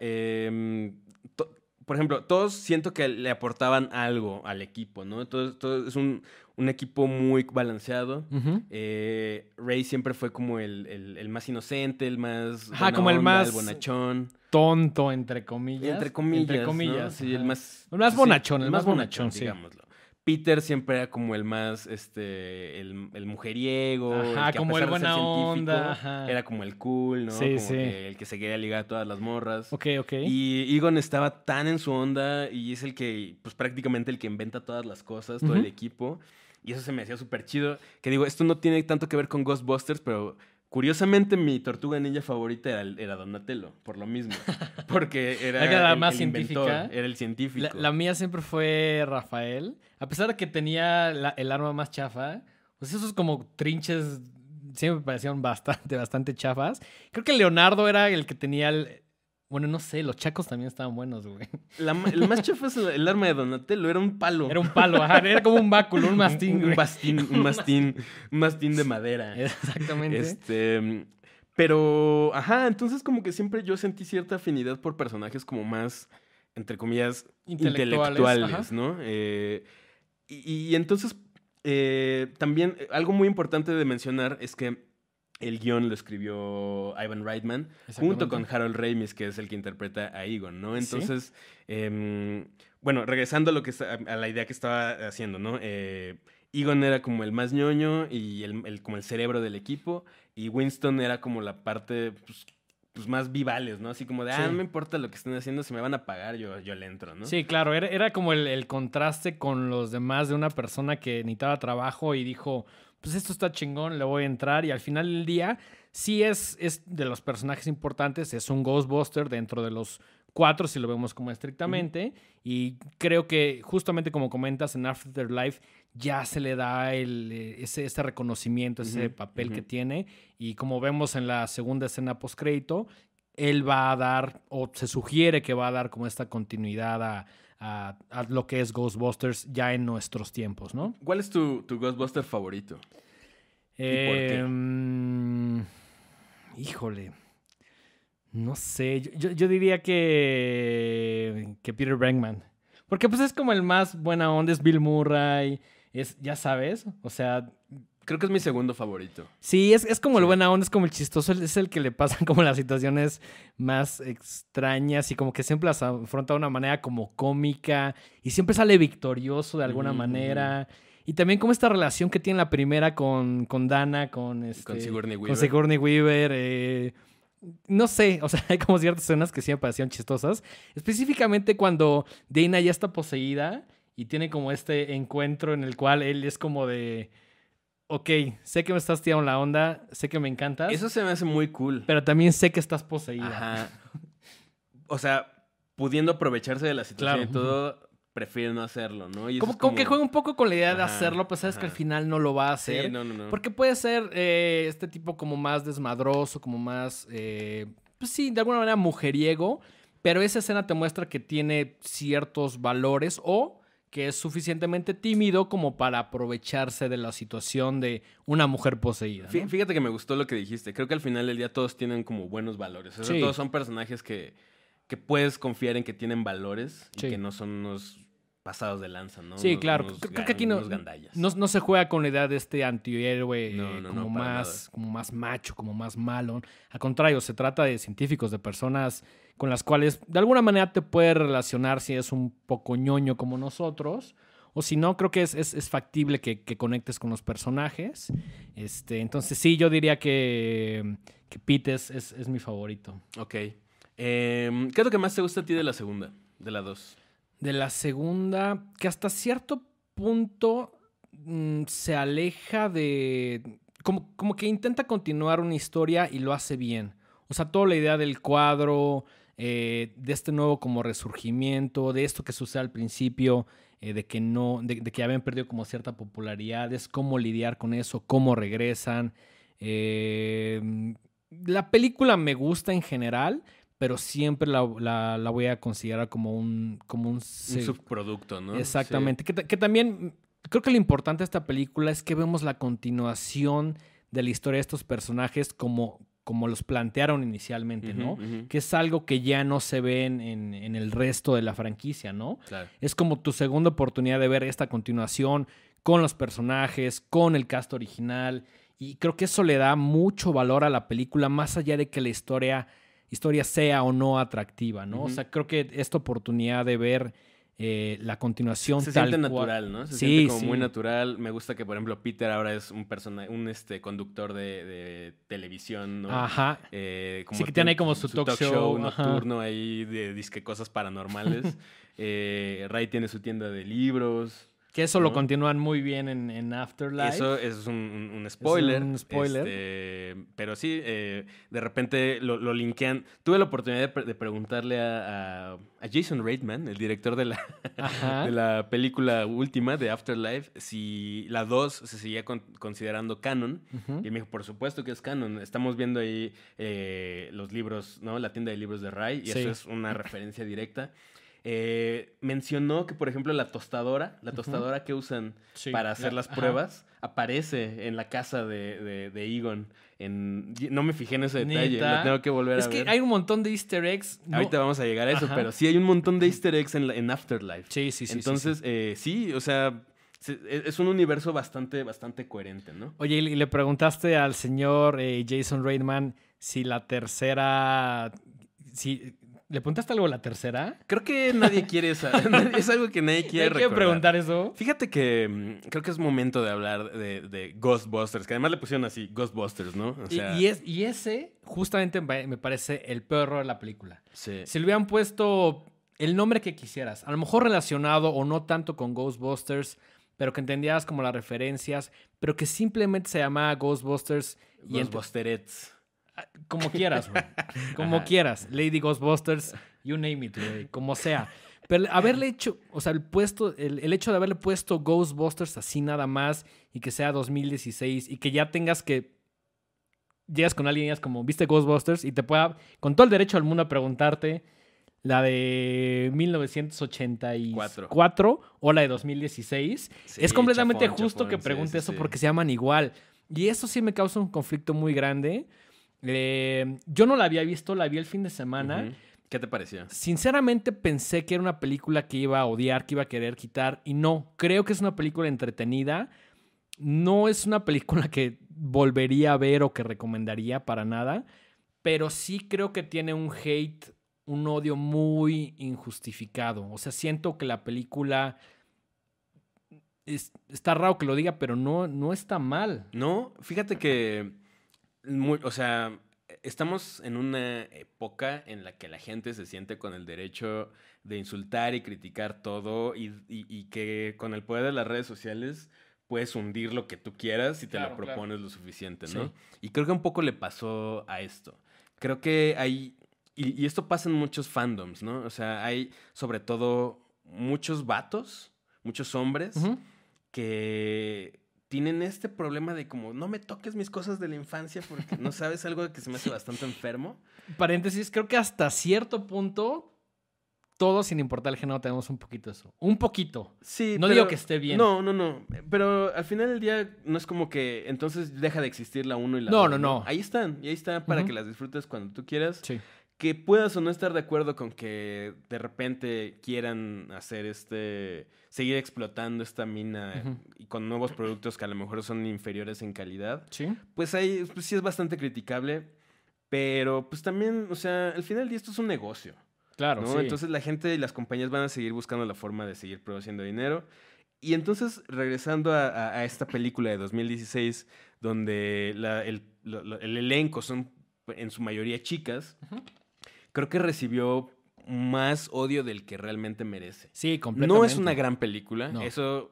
to- por ejemplo, todos siento que le aportaban algo al equipo, ¿no? Todo, todo es un, un equipo muy balanceado. Eh, Ray siempre fue como el, el- el más inocente, el más. Ajá, como el onda, más- El bonachón. Tonto, entre comillas. Entre comillas. Entre ¿no? comillas. Sí, el más. El más sí, bonachón, el más bonachón, sí. digámoslo. Peter siempre era como el más, este, el, el mujeriego. Ajá, el que a como el pesar de ser buena onda, ajá. Era como el cool, ¿no? Sí, como sí. que el que se quería ligar a todas las morras. Ok, ok. Y Egon estaba tan en su onda y es el que, pues prácticamente el que inventa todas las cosas, todo el equipo. Y eso se me hacía súper chido. Que digo, esto no tiene tanto que ver con Ghostbusters, pero curiosamente mi tortuga ninja favorita era, era Donatello, por lo mismo. [laughs] Porque era, el- más el inventor, científica. era el científico. La, la mía siempre fue Rafael. A pesar de que tenía la- el arma más chafa, pues esos como trinches siempre me parecieron bastante, bastante chafas. Creo que Leonardo era el que tenía el... Bueno, no sé, los chacos también estaban buenos, güey. La el más chafa es el, el arma de Donatello, era un palo. Era un palo, ajá, era como un báculo, un mastín, Un, un güey. bastín, un [laughs] mastín, un mastín de madera. Exactamente. Este, pero, ajá, entonces como que siempre yo sentí cierta afinidad por personajes como más, entre comillas, Intelectuales. ¿no? Eh, y, y entonces, eh, también algo muy importante de mencionar es que el guion lo escribió Ivan Reitman junto con. Harold Ramis, que es el que interpreta a Egon, ¿no? Sí. Entonces, em, bueno, regresando a, lo que, a la idea que estaba haciendo, ¿no? Eh, Egon era como el más ñoño y el, el- como el cerebro del equipo, y Winston era como la parte pues, pues, más vivales, ¿no? Así como de, ah, no me importa lo que estén haciendo, si me van a pagar, yo, yo le entro, ¿no? Sí, claro, era, era como el, el contraste con los demás de una persona que necesitaba trabajo y dijo, pues esto está chingón, le voy a entrar y al final del día sí es, es de los personajes importantes, es un Ghostbuster dentro de los cuatro, si lo vemos como estrictamente, y creo que justamente como comentas en Afterlife ya se le da el, eh, ese, ese reconocimiento, ese papel que tiene, y como vemos en la segunda escena postcrédito, él va a dar, o se sugiere que va a dar como esta continuidad a, a- a lo que es Ghostbusters ya en nuestros tiempos, ¿no? ¿Cuál es tu, tu Ghostbuster favorito? por qué? Em, híjole. No sé. Yo, yo- yo diría que. que Peter Bregman. Porque pues es como el más buena onda, es Bill Murray. Es, ya sabes. O sea. Creo que es mi segundo favorito. Sí, es, es como el buena onda, es como el chistoso, es el que le pasan como las situaciones más extrañas y como que siempre las afronta de una manera como cómica y siempre sale victorioso de alguna manera. Y también como esta relación que tiene la primera con, con Dana, con, este, Con Sigourney con Weaver. Sigourney Weaver, eh, no sé, o sea, [laughs] hay como ciertas escenas que sí me parecieron chistosas. Específicamente cuando Dana ya está poseída y tiene como este encuentro en el cual él es como de, ok, sé que me estás tirando la onda, sé que me encantas, Eso se me hace muy cool. pero también sé que estás poseída. Ajá. [laughs] O sea, pudiendo aprovecharse de la situación Claro. y todo, prefiere no hacerlo, ¿no? Y Como, que juega un poco con la idea de hacerlo, pues sabes que al final no lo va a hacer. Sí, no, no, no. Porque puede ser eh, este tipo como más desmadroso, como más, eh, pues sí, de alguna manera mujeriego, pero esa escena te muestra que tiene ciertos valores o que es suficientemente tímido como para aprovecharse de la situación de una mujer poseída. Fíjate que me gustó lo que dijiste. Creo que al final del día todos tienen como buenos valores. O sea, Sí. todos son personajes que, que puedes confiar en que tienen valores y que no son unos pasados de lanza, ¿no? Sí, Unos- claro. unos Creo que aquí no, no, no se juega con la idea de este antihéroe No, no, como, más, como más macho, como más malo. Al contrario, se trata de científicos, de personas con las cuales de alguna manera te puedes relacionar si es un poco ñoño como nosotros. O si no, creo que es, es- es factible que, que conectes con los personajes. Este, entonces sí, yo diría que, que Pete es, es- es mi favorito. Ok. Em, ¿Qué es lo que más te gusta a ti de la segunda? De la dos. De la segunda, que hasta cierto punto mm, se aleja de... Como, como que intenta continuar una historia y lo hace bien. O sea, toda la idea del cuadro, eh, de este nuevo como resurgimiento, de esto que sucede al principio, eh, de que no, de, de que habían perdido como cierta popularidad, es cómo lidiar con eso, cómo regresan. Eh, la película me gusta en general, pero siempre la, la- la voy a considerar como un, como un, subproducto, ¿no? Exactamente. Que, que también creo que lo importante de esta película es que vemos la continuación de la historia de estos personajes como, como los plantearon inicialmente, ¿no? Que es algo que ya no se ve en, en- en el resto de la franquicia, ¿no? Claro. Es como tu segunda oportunidad de ver esta continuación con los personajes, con el cast original. Y creo que eso le da mucho valor a la película, más allá de que la historia, historia sea o no atractiva, ¿no? O sea, creo que esta oportunidad de ver eh, la continuación Se tal siente cual- natural, ¿no? Se Sí, siente como sí. muy natural. Me gusta que, por ejemplo, Peter ahora es un persona, un este conductor de, de televisión, ¿no? Ajá. Eh, Sí, que tiene ahí como su talk show, ajá. nocturno ahí de disque cosas paranormales. [laughs] eh, Ray tiene su tienda de libros. Que eso lo continúan muy bien en, en Afterlife. Eso, eso es un, spoiler. un spoiler. este, pero sí, eh, de repente lo, lo linkean. Tuve la oportunidad de, pre- de preguntarle a, a- a Jason Reitman, el director de la, [laughs] de la película última de Afterlife, si la 2 se seguía con- considerando canon. Ujú. Y él me dijo, por supuesto que es canon. Estamos viendo ahí eh, los libros, ¿no? La tienda de libros de Ray, y Sí. eso es una referencia directa. Eh, mencionó que, por ejemplo, la tostadora, la tostadora que usan Sí, para hacer la- las ajá. pruebas, aparece en la casa de, de, de Egon. En, no me fijé en ese detalle, lo tengo que volver Es a que ver. hay un montón de easter eggs. no- Ahorita vamos a llegar a eso, Ajá. pero sí hay un montón de easter eggs en, la- en Afterlife. Sí, sí, sí, sí, sí. Entonces, eh, sí, o sea, se- e- es un universo bastante, bastante coherente, ¿no? Oye, y le preguntaste al señor eh, Jason Reitman si la tercera. Si ¿Le preguntaste algo a la tercera? Creo que nadie quiere esa. [laughs] es algo que nadie quiere ¿Hay que recordar. preguntar eso? Fíjate que mm, creo que es momento de hablar de, de Ghostbusters, que además le pusieron así, Ghostbusters, ¿no? O Y- sea, y, es, y ese, justamente, me parece el peor error de la película. sí. Si le hubieran puesto el nombre que quisieras, a lo mejor relacionado o no tanto con Ghostbusters, pero que entendieras como las referencias, pero que simplemente se llamaba Ghostbusters Ghostbusterets. Como quieras, güey. [laughs] Como Ajá. quieras. Lady Ghostbusters, you name it, güey. Como sea. Pero haberle hecho, o sea, el puesto, el, el hecho de haberle puesto Ghostbusters así nada más y que sea 2016 y que ya tengas que llegas con alguien y digas como, ¿viste Ghostbusters? Y te pueda, con todo el derecho del mundo a preguntarte la de 1984 o la de 2016. Sí, es completamente chafón, justo chafón, que pregunte sí, eso sí. porque se llaman igual. Y eso sí me causa un conflicto muy grande. Eh, yo no la había visto, la vi el fin de semana. ¿Qué te pareció? Sinceramente pensé que era una película que iba a odiar, que iba a querer quitar. Y no, creo que es una película entretenida. No es una película que volvería a ver o que recomendaría para nada. Pero sí creo que tiene un hate, un odio muy injustificado. O sea, siento que la película... es- está raro que lo diga, pero no, no está mal. No, fíjate que, muy- o sea, estamos en una época en la que la gente se siente con el derecho de insultar y criticar todo y, y- y que con el poder de las redes sociales puedes hundir lo que tú quieras si te Claro, lo claro. propones lo suficiente, ¿no? Sí. Y creo que un poco le pasó a esto. Creo que hay, y, y esto pasa en muchos fandoms, ¿no? O sea, hay sobre todo muchos vatos, muchos hombres que tienen este problema de como no me toques mis cosas de la infancia porque no sabes algo que se me hace bastante enfermo. Paréntesis, creo que hasta cierto punto, todos, sin importar el género, tenemos un poquito eso. Un poquito. Sí, No digo que esté bien. No, no, no. Pero al final del día no es como que entonces deja de existir la uno y la No, dos, no, no. Ahí están, y ahí están para que las disfrutes cuando tú quieras. Sí. Que puedas o no estar de acuerdo con que de repente quieran hacer este. seguir explotando esta mina y con nuevos productos que a lo mejor son inferiores en calidad. Sí. pues ahí pues sí es bastante criticable, pero pues también, o sea, al final del día esto es un negocio, Claro, ¿no? sí. Entonces la gente y las compañías van a seguir buscando la forma de seguir produciendo dinero. Y entonces, regresando a, a- a esta película de 2016, donde la- el, el elenco son en su mayoría chicas, Ujú. Creo que recibió más odio del que realmente merece. Sí, completamente. No es una gran película, No. eso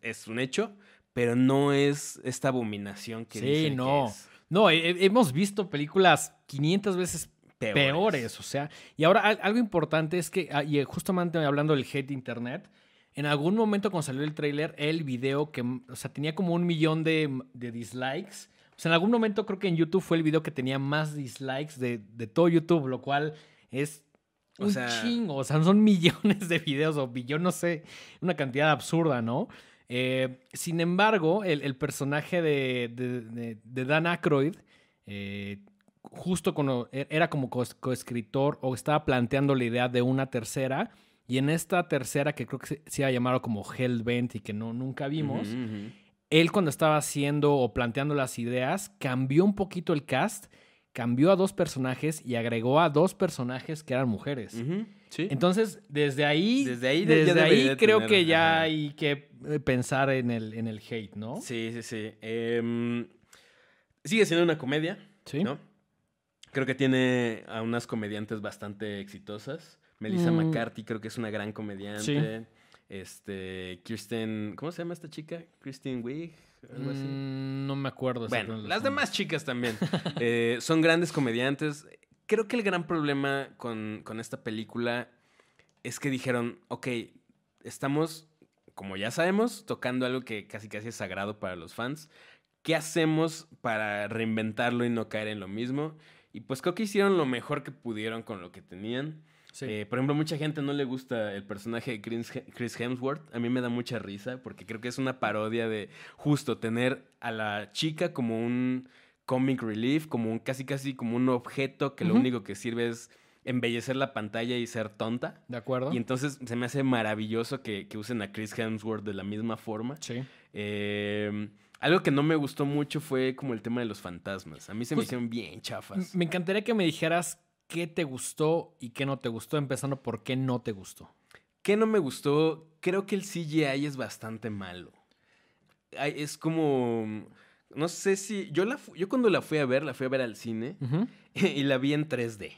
es un hecho, pero no es esta abominación que Sí, dicen que no. es. No, he- he- hemos visto películas 500 veces peores. o sea. Y ahora al- algo importante es que, ah, y eh, justamente hablando del hate de internet, en algún momento cuando salió el tráiler, el video que, o sea, tenía como un millón de, de dislikes. O sea, en algún momento creo que en YouTube fue el video que tenía más dislikes de, de todo YouTube, lo cual es O un sea- chingo. O sea, son [laughs] millones de videos o billón, no sé, una cantidad absurda, ¿no? Eh, sin embargo, el, el personaje de, de- Dan Aykroyd, eh, justo cuando e- era como co- coescritor o estaba planteando la idea de una tercera, y en esta tercera, que creo que se, se iba a llamar como Hellbent y que no, nunca vimos. Él cuando estaba haciendo o planteando las ideas, cambió un poquito el cast, cambió a dos personajes y agregó a dos personajes que eran mujeres. Sí. Entonces, desde ahí, Desde ahí de- desde ahí creo tener, que ya ajá. hay que eh, pensar en el, en el hate, ¿no? Sí, sí, sí. Em, sigue siendo una comedia, Sí. ¿no? Creo que tiene a unas comediantes bastante exitosas. Melissa Mm. McCarthy creo que es una gran comediante. Este, Kirsten, ¿cómo se llama esta chica? Kristen Wiig, algo así. Mm, no me acuerdo. Bueno, las demás chicas también. Eh, son grandes comediantes. Creo que el gran problema con, con esta película es que dijeron, ok, estamos, como ya sabemos, tocando algo que casi casi es sagrado para los fans. ¿Qué hacemos para reinventarlo y no caer en lo mismo? Y pues creo que hicieron lo mejor que pudieron con lo que tenían. Sí. Eh, por ejemplo, mucha gente no le gusta el personaje de Chris Hemsworth. A mí me da mucha risa porque creo que es una parodia de justo tener a la chica como un comic relief, como un casi casi como un objeto que lo único que sirve es embellecer la pantalla y ser tonta. ¿De acuerdo? Y entonces se me hace maravilloso que, que usen a Chris Hemsworth de la misma forma. Sí. Eh, algo que no me gustó mucho fue como el tema de los fantasmas. A mí se me hicieron bien chafas. Me encantaría que me dijeras qué te gustó y qué no te gustó, empezando por qué no te gustó. ¿Qué no me gustó? Creo que el CGI es bastante malo. Es como. No sé si. Yo, la, yo cuando la fui a ver, la fui a ver al cine [laughs] y la vi en 3D.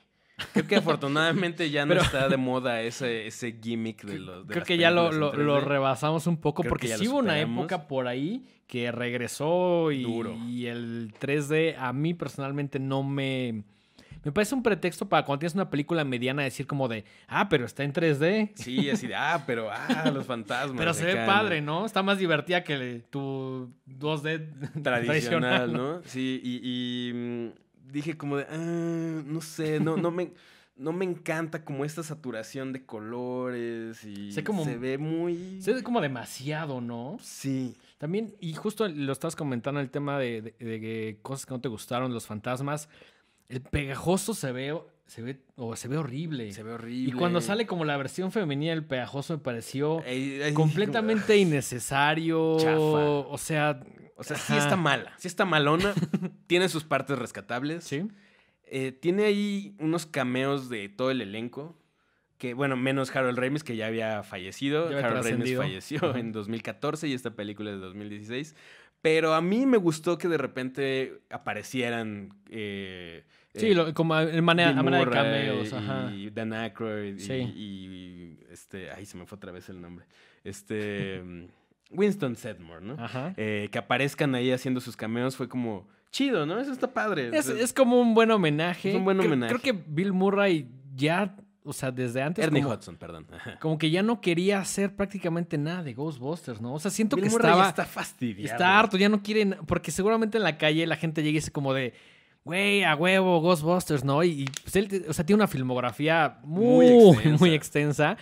Creo que afortunadamente ya [laughs] no Pero- está de [laughs] moda ese, ese gimmick de los. de Creo que ya lo, películas lo- en lo 3D. rebasamos un poco Creo porque ya sí hubo una época por ahí que regresó y, Duro. y el 3D a mí personalmente no me... Me parece un pretexto para cuando tienes una película mediana decir como de, ah, pero está en 3D. Sí, así de, ah, pero, ah, los fantasmas. Pero se ve acá, padre, ¿no? Está más divertida que tu 2D [laughs] Tradicional, ¿no? Sí, y, y, mm, dije como de, ah, no sé, no, no me... No me encanta como esta saturación de colores y Sé como- se ve muy... Se ve como demasiado, ¿no? Sí. También, y justo lo estás comentando el tema de, de- de cosas que no te gustaron, los fantasmas. El pegajoso se ve, se ve, o se ve horrible. Se ve horrible. Y cuando sale como la versión femenina del pegajoso me pareció completamente [laughs] innecesario. Chafa. O sea, O sea, sí está mala. Sí está malona. [laughs] tiene sus partes rescatables. Sí. Eh, tiene ahí unos cameos de todo el elenco. Que, bueno, menos Harold Ramis, que ya había fallecido. Ya había Harold Ramis falleció en 2014 y esta película es de 2016. Pero a mí me gustó que de repente aparecieran. eh, Sí, eh, lo- como en manera, Bill a manera de cameos. Ajá. Y Dan Aykroyd. y- Sí. Y, este. Ay, se me fue otra vez el nombre. Este. Winston Sedmore, ¿no? Ajá. Eh, que aparezcan ahí haciendo sus cameos fue como chido, ¿no? Eso está padre. Es, es como un buen homenaje. Es un buen Creo- homenaje. Creo, que Bill Murray ya, o sea, desde antes. Ernie como, Hudson, perdón. [laughs] Como que ya no quería hacer prácticamente nada de Ghostbusters, ¿no? O sea, siento Bill que Murray estaba. está fastidiado. Está harto, ya no quieren. Porque seguramente en la calle la gente llega y dice como de. Güey, a huevo, Ghostbusters, ¿no? Y, y, pues él, o sea, tiene una filmografía muy, Muy muy extensa. extensa.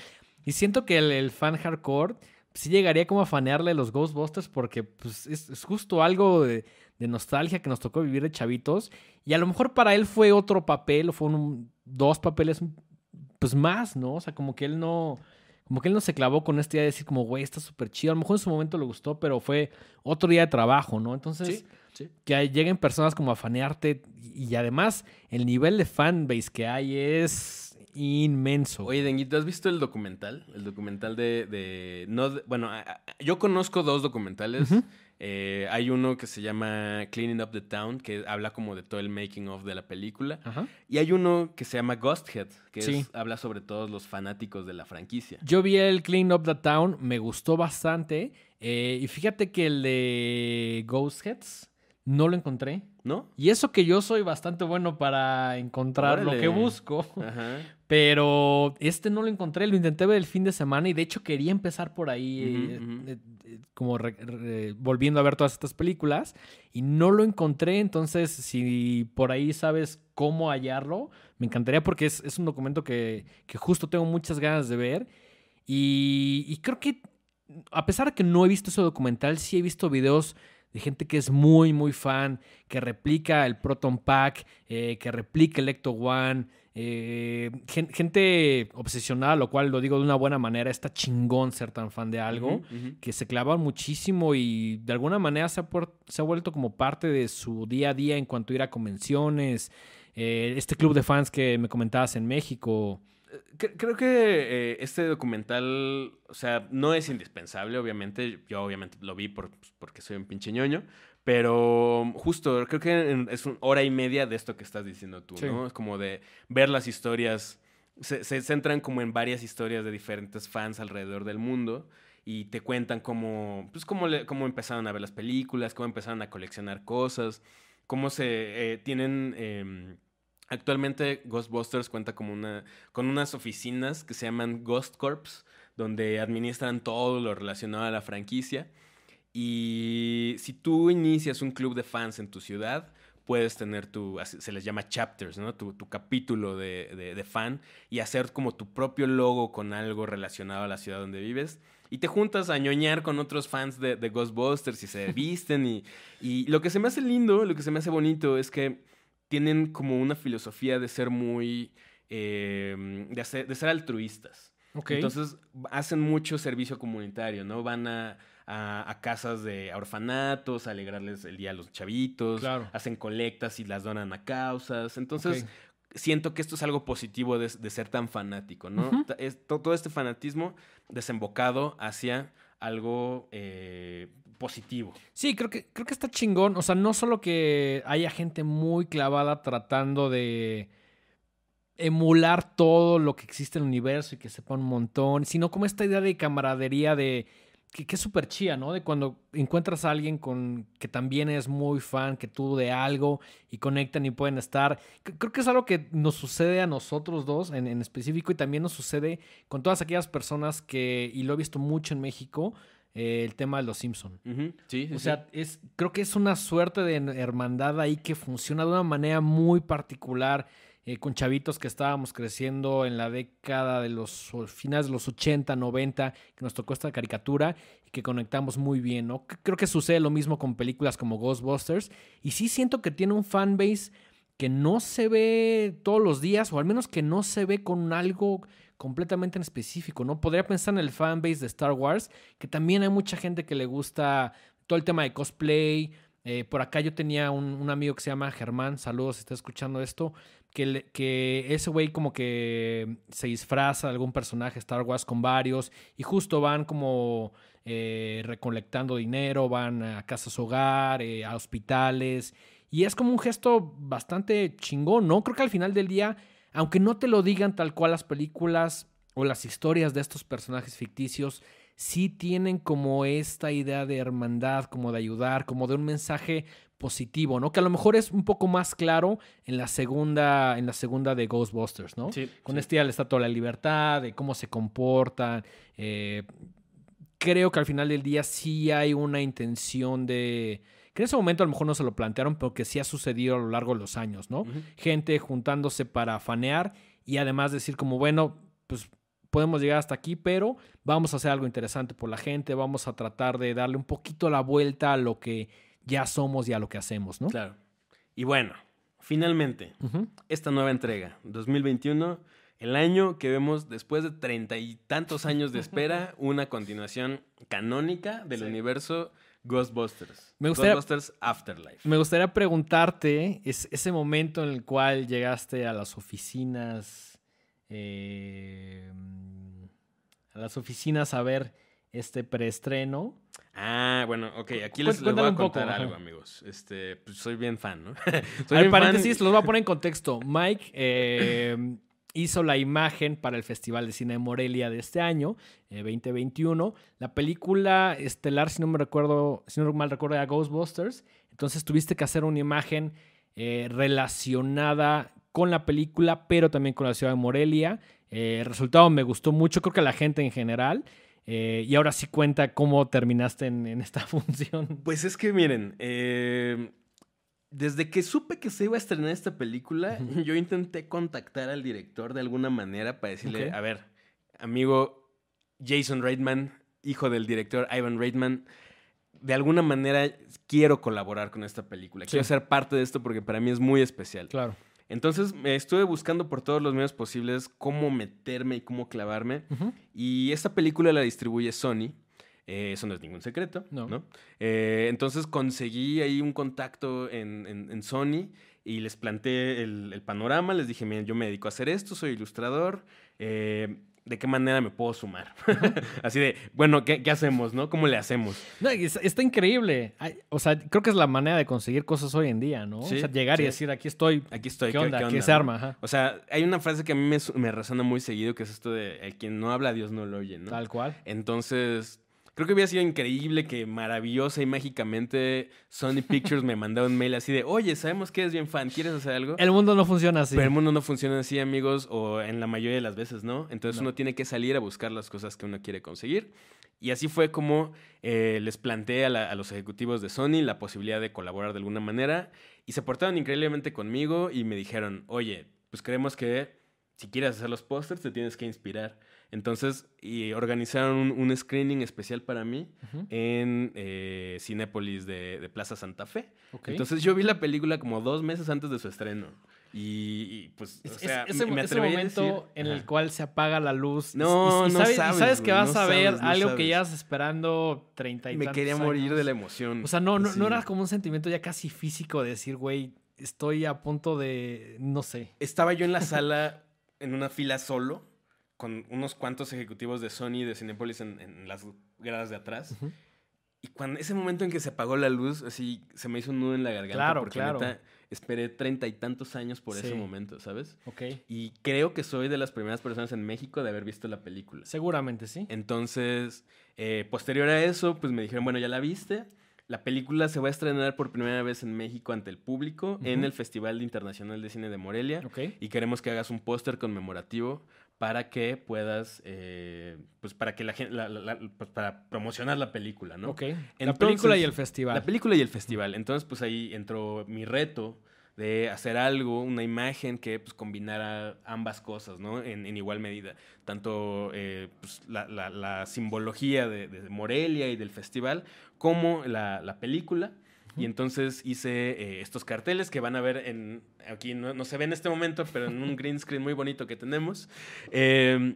Y siento que el, el fan hardcore sí llegaría como a fanearle los Ghostbusters porque pues, es, es justo algo de, de nostalgia que nos tocó vivir de chavitos. Y a lo mejor para él fue otro papel, o fueron dos papeles, pues más, ¿no? O sea, como que él no. Como que él no se clavó con esta idea de decir, como, güey, está súper chido. A lo mejor en su momento le gustó, pero fue otro día de trabajo, ¿no? Entonces, Sí, sí. que lleguen personas como a fanearte y, además el nivel de fanbase que hay es inmenso. Oye, Denguito, ¿has visto el documental? El documental de... de- no de- bueno, yo conozco dos documentales. Ujú. Eh, hay uno que se llama Cleaning Up the Town, que habla como de todo el making of de la película. Ajá. Y hay uno que se llama Ghost Head, que es- habla sobre todos los fanáticos de la franquicia. Yo vi el Clean Up the Town, me gustó bastante. eh, y fíjate que el de Ghost Heads no lo encontré. ¿No? Y eso que yo soy bastante bueno para encontrar lo que busco. Ajá. Pero este no lo encontré, lo intenté ver el fin de semana y de hecho quería empezar por ahí, eh, eh, eh, como re- re- volviendo a ver todas estas películas y no lo encontré, entonces si por ahí sabes cómo hallarlo, me encantaría porque es, es un documento que, que justo tengo muchas ganas de ver y, y creo que a pesar de que no he visto ese documental, sí he visto videos de gente que es muy, muy fan, que replica el Proton Pack, eh, que replica el Ecto One, eh, gen- gente obsesionada, lo cual lo digo de una buena manera, está chingón ser tan fan de algo, que se clavan muchísimo y de alguna manera se ha, puer- se ha vuelto como parte de su día a día en cuanto a ir a convenciones, eh, este club de fans que me comentabas en México. Cre- Creo que eh, este documental, o sea, no es indispensable, obviamente. Yo obviamente lo vi por, pues, porque soy un pinche ñoño. Pero justo, creo que es una hora y media de esto que estás diciendo tú, Sí. ¿no? Es como de ver las historias. Se, se centran como en varias historias de diferentes fans alrededor del mundo. Y te cuentan cómo, pues, cómo, le- cómo empezaron a ver las películas, cómo empezaron a coleccionar cosas, cómo se eh, tienen... em, Actualmente Ghostbusters cuenta como una, con unas oficinas que se llaman Ghost Corps, donde administran todo lo relacionado a la franquicia. Y si tú inicias un club de fans en tu ciudad, puedes tener tu, se les llama chapters, ¿no? Tu, tu capítulo de, de- de fan y hacer como tu propio logo con algo relacionado a la ciudad donde vives. Y te juntas a ñoñar con otros fans de, de Ghostbusters y se [laughs] visten. y, y lo que se me hace lindo, lo que se me hace bonito es que tienen como una filosofía de ser muy... eh, de, hacer- de ser altruistas. Ok. Entonces hacen mucho servicio comunitario, ¿no? Van a, a- a casas de orfanatos, a alegrarles el día a los chavitos, Claro. hacen colectas y las donan a causas. Entonces, siento que esto es algo positivo de, de ser tan fanático, ¿no? Es to- todo este fanatismo desembocado hacia algo eh, positivo. Sí, creo que, creo que está chingón. O sea, no solo que haya gente muy clavada tratando de emular todo lo que existe en el universo y que sepa un montón, sino como esta idea de camaradería de que, que es súper chía, ¿no? De cuando encuentras a alguien con que también es muy fan que tú de algo y conectan y pueden estar. Creo que es algo que nos sucede a nosotros dos en, en específico y también nos sucede con todas aquellas personas que, y lo he visto mucho en México, eh, el tema de los Simpson. Sí, sí, O sí. sea, es, creo que es una suerte de hermandad ahí que funciona de una manera muy particular. Eh, con chavitos que estábamos creciendo en la década de los finales de los 80, 90, que nos tocó esta caricatura y que conectamos muy bien, ¿no? Creo que sucede lo mismo con películas como Ghostbusters y sí siento que tiene un fanbase que no se ve todos los días o al menos que no se ve con algo completamente en específico, ¿no? Podría pensar en el fanbase de Star Wars, que también hay mucha gente que le gusta todo el tema de cosplay. Eh, por acá yo tenía un, un amigo que se llama Germán, saludos si está escuchando esto, que, le- que ese güey como que se disfraza de algún personaje Star Wars con varios y justo van como eh, recolectando dinero, van a casas hogar, eh, a hospitales y es como un gesto bastante chingón, ¿no? Creo que al final del día, aunque no te lo digan tal cual las películas o las historias de estos personajes ficticios, sí tienen como esta idea de hermandad, como de ayudar, como de un mensaje positivo, ¿no? Que a lo mejor es un poco más claro en la segunda, en la segunda de Ghostbusters, ¿no? Sí, Con sí. este ya le está toda la libertad, de cómo se comportan. eh, creo que al final del día sí hay una intención de. Que en ese momento a lo mejor no se lo plantearon, pero que sí ha sucedido a lo largo de los años, ¿no? Gente juntándose para fanear y además decir como, bueno, pues podemos llegar hasta aquí, pero vamos a hacer algo interesante por la gente, vamos a tratar de darle un poquito la vuelta a lo que ya somos y a lo que hacemos, ¿no? Claro. Y bueno, finalmente, esta nueva entrega, 2021, el año que vemos después de treinta y tantos años de espera, [laughs] una continuación canónica del Sí. universo Ghostbusters. Me gustaría- Ghostbusters Afterlife. Me gustaría preguntarte es, ese momento en el cual llegaste a las oficinas, eh, a las oficinas a ver este preestreno. Ah, bueno, ok, aquí les, les voy a poco, contar ajá. algo, amigos. Este, pues soy bien fan, ¿no? [laughs] soy A ver, bien fan. paréntesis, los voy a poner en contexto. [laughs] Mike eh, hizo la imagen para el Festival de Cine de Morelia de este año, eh, 2021. La película estelar, si no me recuerdo, si no mal recuerdo, era Ghostbusters. Entonces tuviste que hacer una imagen eh, relacionada con la película, pero también con la ciudad de Morelia. Eh, el resultado me gustó mucho, creo que a la gente en general. Eh, y ahora sí cuenta cómo terminaste en, en esta [laughs] función. Pues es que miren, eh, desde que supe que se iba a estrenar esta película, yo intenté contactar al director de alguna manera para decirle, a ver, amigo Jason Reitman, hijo del director Ivan Reitman, de alguna manera quiero colaborar con esta película, Sí. quiero ser parte de esto porque para mí es muy especial. Claro. Entonces me estuve buscando por todos los medios posibles cómo meterme y cómo clavarme. Y esta película la distribuye Sony. Eh, eso no es ningún secreto, No. ¿no? Eh, entonces conseguí ahí un contacto en, en- en Sony y les planteé el, el panorama. Les dije, miren, yo me dedico a hacer esto, soy ilustrador. eh, ¿De qué manera me puedo sumar? [laughs] Así de, bueno, ¿qué, qué hacemos, no? ¿Cómo le hacemos? No, es- está increíble. O sea, creo que es la manera de conseguir cosas hoy en día, ¿no? Sí, o sea, llegar y decir, aquí estoy. Aquí estoy. ¿Qué onda? ¿Qué, se arma? Ajá. O sea, hay una frase que a mí me, me resuena muy seguido, que es esto de, el quien no habla, Dios no lo oye, ¿no? Tal cual. Entonces, creo que hubiera sido increíble que maravillosa y mágicamente Sony Pictures me mandara un mail así de, oye, sabemos que eres bien fan, ¿quieres hacer algo? El mundo no funciona así. Pero el mundo no funciona así, amigos, o en la mayoría de las veces, ¿no? Entonces No. uno tiene que salir a buscar las cosas que uno quiere conseguir. Y así fue como eh, les planteé a, la- a los ejecutivos de Sony la posibilidad de colaborar de alguna manera. Y se portaron increíblemente conmigo y me dijeron, oye, pues creemos que si quieres hacer los pósters te tienes que inspirar. Entonces, y organizaron un, un screening especial para mí en eh, Cinépolis de, de Plaza Santa Fe. Entonces yo vi la película como dos meses antes de su estreno. Y, y, pues, Es- o sea, ese, me ese momento decir- en el Ajá. cual se apaga la luz. No, y, y no sabes, y sabes, sabes que vas a ver sabes, no algo que llevas esperando 30 y Me quería morir de la emoción. O sea, no, no, no era como un sentimiento ya casi físico de decir, güey, estoy a punto de, no sé. Estaba yo en la sala, en una fila solo, con unos cuantos ejecutivos de Sony y de Cinepolis en, en las gradas de atrás. Y cuando ese momento en que se apagó la luz, así se me hizo un nudo en la garganta. Claro, porque claro. neta, esperé treinta y tantos años por Sí. ese momento, ¿sabes? Ok. Y creo que soy de las primeras personas en México de haber visto la película. Seguramente sí. Entonces, eh, posterior a eso, pues me dijeron, bueno, ya la viste. La película se va a estrenar por primera vez en México ante el público en el Festival Internacional de Cine de Morelia. Ok. Y queremos que hagas un póster conmemorativo para que puedas, eh, pues para que la gente, pues para promocionar la película, ¿no? Ok. la película y el festival. La película y el festival. Entonces, pues ahí entró mi reto de hacer algo, una imagen que pues, combinara ambas cosas, ¿no? En, en igual medida. Tanto eh, pues, la, la- la simbología de, de Morelia y del festival, como la, la película. Y entonces hice eh, estos carteles que van a ver en. Aquí no, no se ve en este momento, pero en un green screen muy bonito que tenemos. Eh,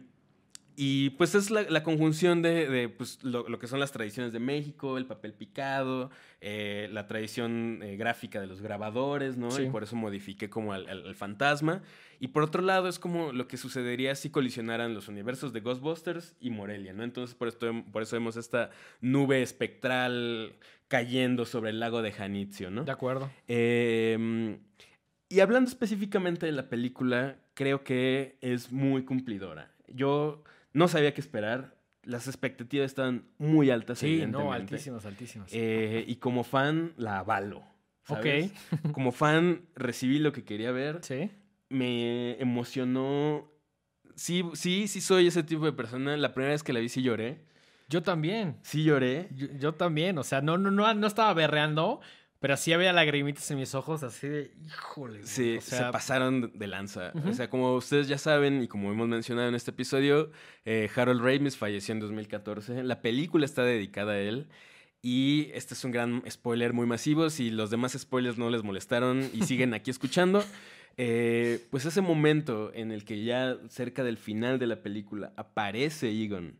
y pues es la, la conjunción de, de, pues, lo, lo que son las tradiciones de México, el papel picado, eh, la tradición eh, gráfica de los grabadores, ¿no? Sí. Y por eso modifiqué como al, al- al fantasma. Y por otro lado es como lo que sucedería si colisionaran los universos de Ghostbusters y Morelia, ¿no? Entonces por, esto, por eso vemos esta nube espectral cayendo sobre el lago de Janitzio, ¿no? De acuerdo. Eh, y hablando específicamente de la película, creo que es muy cumplidora. Yo no sabía qué esperar. Las expectativas estaban muy altas. Sí, no, altísimas, altísimas. Eh, y como fan, la avalo. ¿sabes? Ok. [laughs] Como fan, recibí lo que quería ver. Sí. Me emocionó. Sí, sí, sí soy ese tipo de persona. La primera vez que la vi sí lloré. Yo también. Sí lloré. Yo, yo también. O sea, no, no, no, no estaba berreando, pero sí había lagrimitas en mis ojos, así de, híjole. güey". Sí, o sea, se pasaron de lanza. Ujú. O sea, como ustedes ya saben y como hemos mencionado en este episodio, eh, Harold Ramis falleció en 2014. La película está dedicada a él. Y este es un gran spoiler muy masivo. Si los demás spoilers no les molestaron y siguen [laughs] aquí escuchando, eh, pues ese momento en el que ya cerca del final de la película aparece Egon.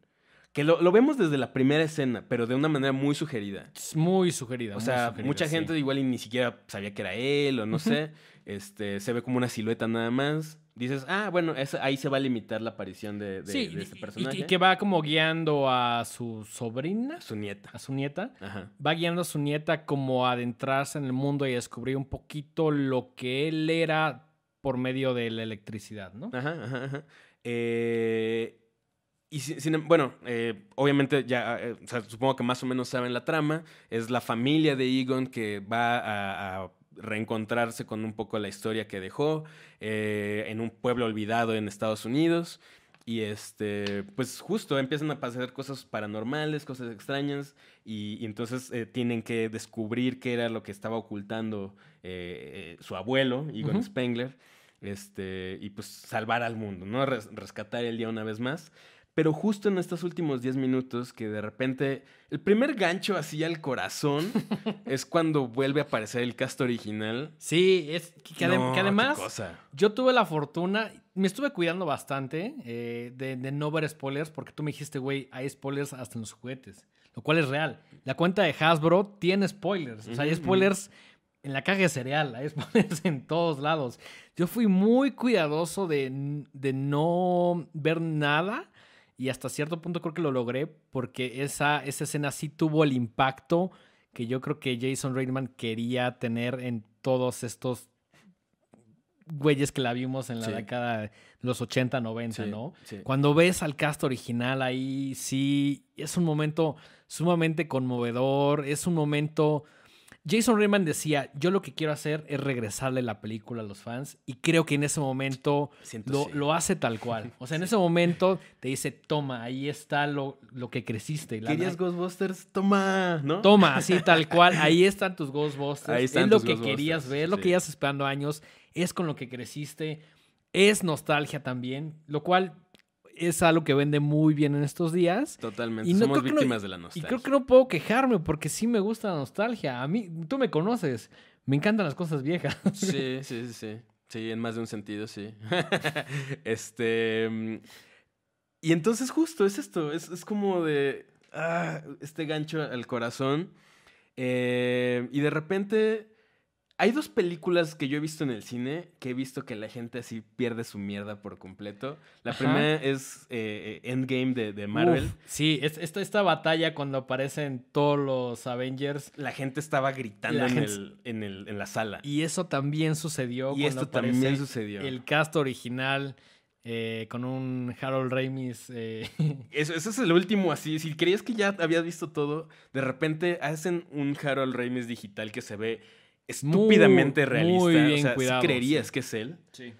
Que lo, lo vemos desde la primera escena, pero de una manera muy sugerida. es muy sugerida. O muy sea, sugerida, mucha sí. gente igual y ni siquiera sabía que era él o no sé. Este, se ve como una silueta nada más. Dices, ah, bueno, esa- ahí se va a limitar la aparición de, de- Sí, de este personaje. y, que va como guiando a su sobrina, Su nieta. a su nieta. Ajá. Va guiando a su nieta como a adentrarse en el mundo y a descubrir un poquito lo que él era por medio de la electricidad, ¿no? Ajá, ajá, ajá. Eh, y sin em- bueno, eh, obviamente ya, eh, o sea, supongo que más o menos saben la trama. Es la familia de Egon que va a, a reencontrarse con un poco la historia que dejó eh, en un pueblo olvidado en Estados Unidos. Y este, pues justo empiezan a pasar cosas paranormales, cosas extrañas, y, y entonces eh, tienen que descubrir qué era lo que estaba ocultando eh, su abuelo, Egon. Spengler, este, y pues salvar al mundo, ¿no? Res- rescatar el día una vez más. Pero justo en estos últimos 10 minutos que de repente el primer gancho así al corazón [laughs] es cuando vuelve a aparecer el cast original. Sí, es que, adem- No, que además yo tuve la fortuna, me estuve cuidando bastante eh, de, de no ver spoilers porque tú me dijiste, güey, hay spoilers hasta en los juguetes, lo cual es real. La cuenta de Hasbro tiene spoilers, o sea, hay spoilers en la caja de cereal, hay [laughs] spoilers en todos lados. Yo fui muy cuidadoso de, de no ver nada y hasta cierto punto creo que lo logré porque esa, esa escena sí tuvo el impacto que yo creo que Jason Reitman quería tener en todos estos güeyes que la vimos en la Sí. década de los 80, 90, Sí, ¿no? sí. Cuando ves al cast original ahí, sí, es un momento sumamente conmovedor, es un momento... Jason Reitman decía, yo lo que quiero hacer es regresarle la película a los fans y creo que en ese momento Siento lo, sí. lo hace tal cual. O sea, en [laughs] ese momento te dice, toma, ahí está lo, lo que creciste. La- ¿Querías Ghostbusters? Toma, ¿no? Toma, así [laughs] tal cual. Ahí están tus Ghostbusters. Ahí están es lo que querías ver, lo sí. que llevas esperando años. Es con lo que creciste. Es nostalgia también, lo cual es algo que vende muy bien en estos días. Totalmente. Y no Somos creo que no- víctimas de la Y nostalgia. creo que no puedo quejarme porque sí me gusta la nostalgia. A mí, tú me conoces, me encantan las cosas viejas. Sí, [laughs] sí, sí, sí. Sí, en más de un sentido, sí. [laughs] este. mm, Y entonces, justo es esto. Es, es como de. ah, este gancho al corazón. Eh, y de repente. Hay dos películas que yo he visto en el cine que he visto que la gente así pierde su mierda por completo. La Ajá. primera es eh, eh, Endgame de, de Marvel. Uf, sí, es- esta, esta batalla cuando aparecen todos los Avengers. La gente estaba gritando en, gente- el, en, el- en la sala. Y eso también sucedió. Y cuando esto también sucedió. El cast original eh, con un Harold Ramis. eh, [laughs] Eso, eso es el último así. Si creías que ya habías visto todo, de repente hacen un Harold Ramis digital que se ve estúpidamente Muy, realista. muy bien o sea, sí cuidado, creerías sí. que es él. sí.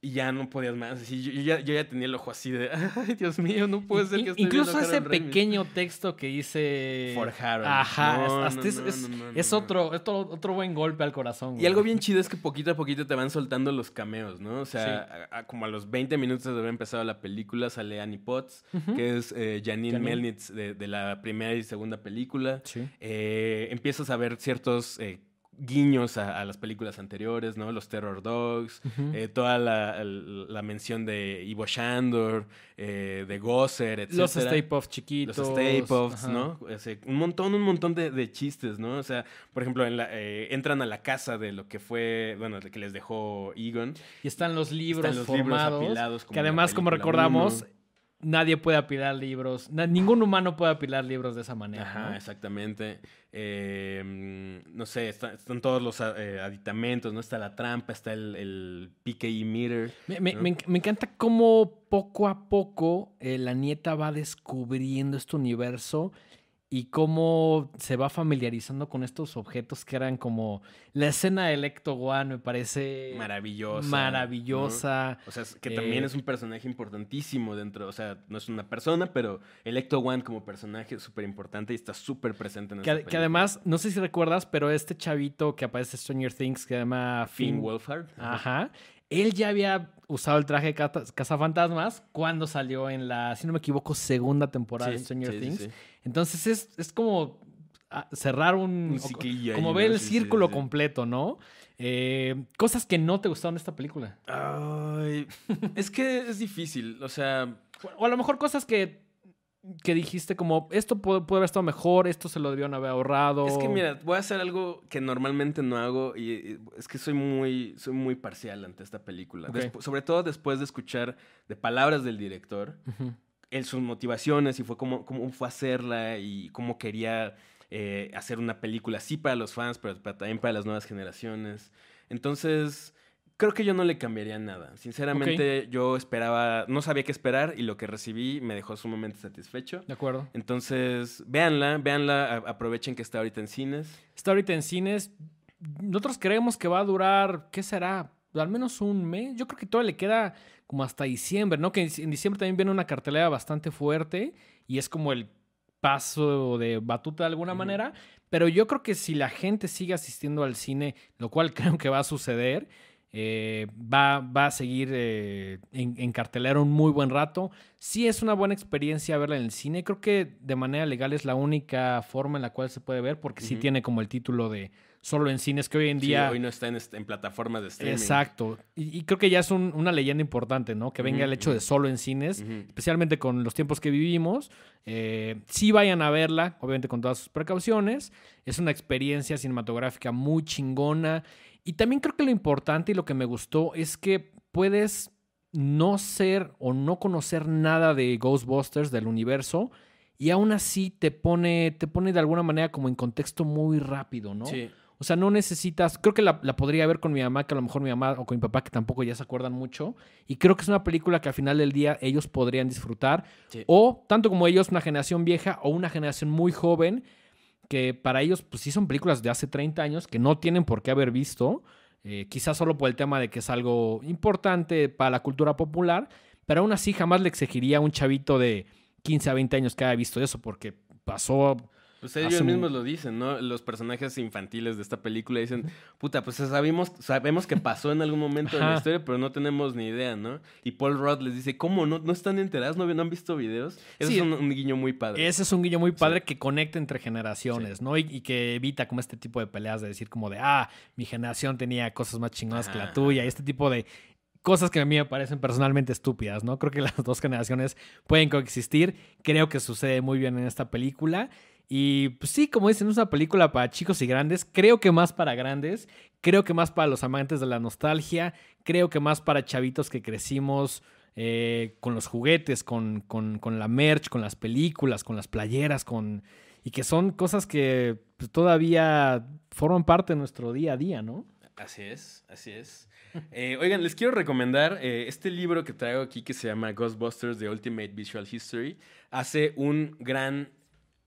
Y ya no podías más. Así, yo, yo ya, yo ya tenía el ojo así de, [laughs] ay, Dios mío, no puede ser que esté Incluso ese Harold Ramis". pequeño texto que hice. For Harold. Ajá, No, hasta no, es, no, es- otro, es otro, otro buen golpe al corazón. Y güey. algo bien chido es que poquito a poquito te van soltando los cameos, ¿no? O sea, a- a- como a los 20 minutos de haber empezado la película sale Annie Potts, Ujú. que es eh, Janine, Janine. Melnitz de, de la primera y segunda película. Sí. Eh, empiezas a ver ciertos eh, guiños a, a las películas anteriores, ¿no? Los Terror Dogs, eh, toda la, la mención de Ivo Shandor, eh, de Gosser, etc. Los Stay Puffs chiquitos. Los Stay Puffs, ajá. ¿no? O sea, un montón, un montón de, de chistes, ¿no? O sea, por ejemplo, en la- eh, entran a la casa de lo que fue, bueno, de que les dejó Egon. Y están los libros Están los libros formados. apilados como que además, como recordamos, uno. Nadie puede apilar libros. ningún humano puede apilar libros de esa manera. Ajá, ¿no? exactamente. Eh, no sé, está- están todos los eh, aditamentos, ¿no? Está la trampa, está el, el PKE meter. Me, me- ¿no? me enc- me encanta cómo poco a poco eh, la nieta va descubriendo este universo y cómo se va familiarizando con estos objetos que eran como la escena de Electo One me parece Maravillosa. maravillosa. ¿no? O sea, es que Eh, también es un personaje importantísimo dentro, o sea, no es una persona, pero Electo One como personaje es súper importante y está súper presente en Que, que además, no sé si recuerdas, pero este chavito que aparece en Stranger Things que se llama Finn Finn Wolfhard. Ajá. Él ya había usado el traje de cazafantasmas cuando salió en la, si no me equivoco, segunda temporada de Stranger sí, Things. sí. Entonces es, es como ah, cerrar un... Como ver el círculo completo, ¿no? Eh, cosas que no te gustaron de esta película. Ay, es que es difícil, o sea, O a lo mejor cosas que, que dijiste como, esto puede, puede haber estado mejor, esto se lo debieron haber ahorrado. es que mira, voy a hacer algo que normalmente no hago y, y es que soy muy, soy muy parcial ante esta película. Sobre todo después de escuchar de palabras del director, él, sus motivaciones y fue cómo, cómo fue hacerla y cómo quería eh, hacer una película así para los fans, pero, pero también para las nuevas generaciones. Entonces, creo que yo no le cambiaría nada. Sinceramente, yo esperaba, no sabía qué esperar y lo que recibí me dejó sumamente satisfecho. De acuerdo. Entonces, véanla, véanla, aprovechen que está ahorita en cines. Está ahorita en cines. Nosotros creemos que va a durar, ¿qué será? Al menos un mes. Yo creo que todavía le queda como hasta diciembre, ¿no? Que en diciembre también viene una cartelera bastante fuerte y es como el paso de batuta de alguna manera. Pero yo creo que si la gente sigue asistiendo al cine, lo cual [laughs] creo que va a suceder, eh, va, va a seguir eh, en, en cartelera un muy buen rato. Sí es una buena experiencia verla en el cine. Creo que de manera legal es la única forma en la cual se puede ver, porque sí tiene como el título de solo en cines, que hoy en Sí, día... hoy no está en, plataformas de streaming. Exacto. Y, y creo que ya es un- una leyenda importante, ¿no? Que venga el hecho de solo en cines, especialmente con los tiempos que vivimos. Eh, sí vayan a verla, obviamente con todas sus precauciones. Es una experiencia cinematográfica muy chingona. Y también creo que lo importante y lo que me gustó es que puedes no ser o no conocer nada de Ghostbusters, del universo, y aún así te pone, te pone de alguna manera como en contexto muy rápido, ¿no? Sí. O sea, no necesitas. Creo que la, la podría ver con mi mamá, que a lo mejor mi mamá o con mi papá, que tampoco ya se acuerdan mucho. Y creo que es una película que al final del día ellos podrían disfrutar. Sí. O, tanto como ellos, una generación vieja o una generación muy joven, que para ellos, pues sí son películas de hace 30 años que no tienen por qué haber visto. eh, quizás solo por el tema de que es algo importante para la cultura popular. Pero aún así, jamás le exigiría a un chavito de 15 a 20 años que haya visto eso, porque pasó Pues ellos mismos lo dicen, ¿no? Los personajes infantiles de esta película dicen, puta, pues sabemos, sabemos que pasó en algún momento de la historia, pero no tenemos ni idea, ¿no? Y Paul Rudd les dice, ¿cómo? ¿No, no están enterados? ¿No, no han visto videos? Eso Sí. es un, un guiño muy padre. Ese es un guiño muy padre que conecta entre generaciones, Sí. ¿no? Y, y que evita como este tipo de peleas de decir como de, ah, mi generación tenía cosas más chingonas que la tuya. Y este tipo de cosas que a mí me parecen personalmente estúpidas, ¿no? Creo que [laughs] las dos generaciones pueden coexistir. Creo que sucede muy bien en esta película. Y pues sí, como dicen, es una película para chicos y grandes. Creo que más para grandes. Creo que más para los amantes de la nostalgia. Creo que más para chavitos que crecimos eh, con los juguetes, con, con, con, la merch, con las películas, con las playeras, con... Y que son cosas que pues, todavía forman parte de nuestro día a día, ¿no? Así es, así es. [laughs] Eh, oigan, les quiero recomendar eh, este libro que traigo aquí que se llama Ghostbusters The Ultimate Visual History. Hace un gran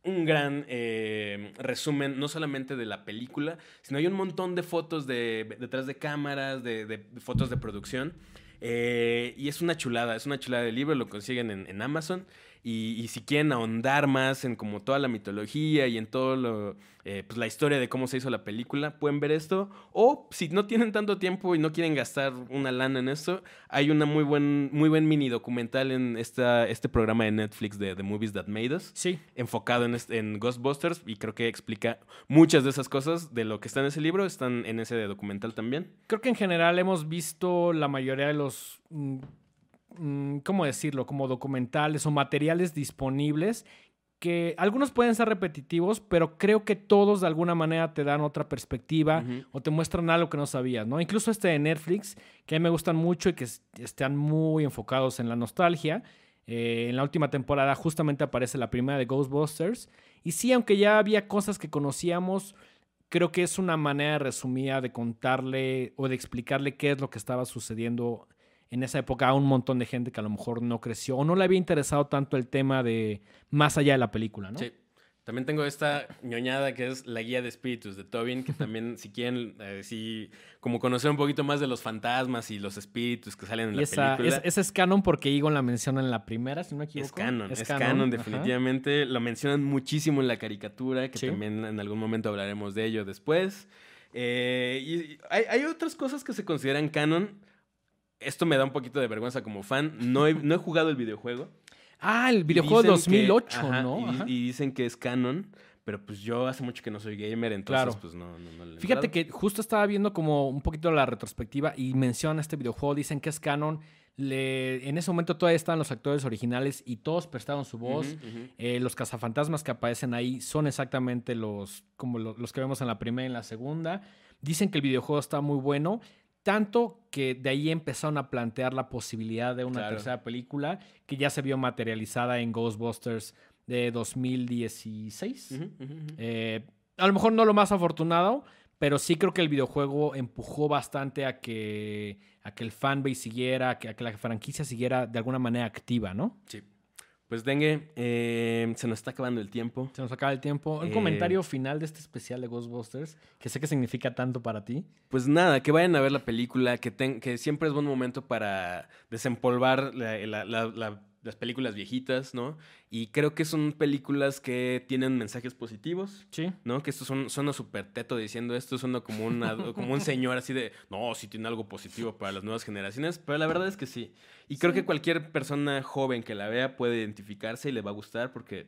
un gran eh, resumen, no solamente de la película, sino hay un montón de fotos de, detrás de cámaras, de, fotos de producción. y es una chulada, es una chulada de libro, lo consiguen en, en Amazon. Y, si quieren ahondar más en como toda la mitología y en todo lo, eh, pues la historia de cómo se hizo la película, pueden ver esto. O si no tienen tanto tiempo y no quieren gastar una lana en esto, hay una muy buen, muy buen mini documental en esta, este programa de Netflix de The Movies That Made Us. Sí. Enfocado en, en Ghostbusters y creo que explica muchas de esas cosas de lo que está en ese libro, están en ese documental también. Creo que en general hemos visto la mayoría de los Mm, ¿cómo decirlo? Como documentales o materiales disponibles que algunos pueden ser repetitivos, pero creo que todos de alguna manera te dan otra perspectiva o te muestran algo que no sabías, ¿no? Incluso este de Netflix, que a mí me gustan mucho y que están muy enfocados en la nostalgia. Eh, en la última temporada justamente aparece la primera de Ghostbusters. Y sí, aunque ya había cosas que conocíamos, creo que es una manera resumida de contarle o de explicarle qué es lo que estaba sucediendo en esa época a un montón de gente que a lo mejor no creció o no le había interesado tanto el tema de más allá de la película, ¿no? Sí. También tengo esta ñoñada que es la guía de espíritus de Tobin, que también si quieren, eh, si como conocer un poquito más de los fantasmas y los espíritus que salen en la película. Esa es canon porque Egon la menciona en la primera, si no me equivoco. Es canon, es, canon, definitivamente. Lo mencionan muchísimo en la caricatura, que también en algún momento hablaremos de ello después. Eh, y hay, hay otras cosas que se consideran canon, esto me da un poquito de vergüenza como fan. No he, no he jugado el videojuego. Ah, el videojuego de 2008, ¿no? Y, dicen que es canon. Pero pues yo hace mucho que no soy gamer, entonces pues no, no, Fíjate que justo estaba viendo como un poquito la retrospectiva y menciona este videojuego, dicen que es canon. Le, en ese momento todavía estaban los actores originales y todos prestaron su voz. Eh, los cazafantasmas que aparecen ahí son exactamente los, como los que vemos en la primera y en la segunda. Dicen que el videojuego está muy bueno. Tanto que de ahí empezaron a plantear la posibilidad de una tercera película que ya se vio materializada en Ghostbusters de 2016. Eh, a lo mejor no lo más afortunado, pero sí creo que el videojuego empujó bastante a que, a que el fanbase siguiera, a que, a que la franquicia siguiera de alguna manera activa, ¿no? Sí. Pues Dengue, eh, se nos está acabando el tiempo. Se nos acaba el tiempo. Un eh, comentario final de este especial de Ghostbusters, que sé que significa tanto para ti. Pues nada, que vayan a ver la película, que, que siempre es buen momento para desempolvar la las películas viejitas, ¿no? Y creo que son películas que tienen mensajes positivos. Sí. ¿No? Que esto son, suena súper teto diciendo esto, suena como, una, [laughs] como un señor así de, no, sí tiene algo positivo para las nuevas generaciones, pero la verdad es que sí. Y creo que cualquier persona joven que la vea puede identificarse y le va a gustar porque,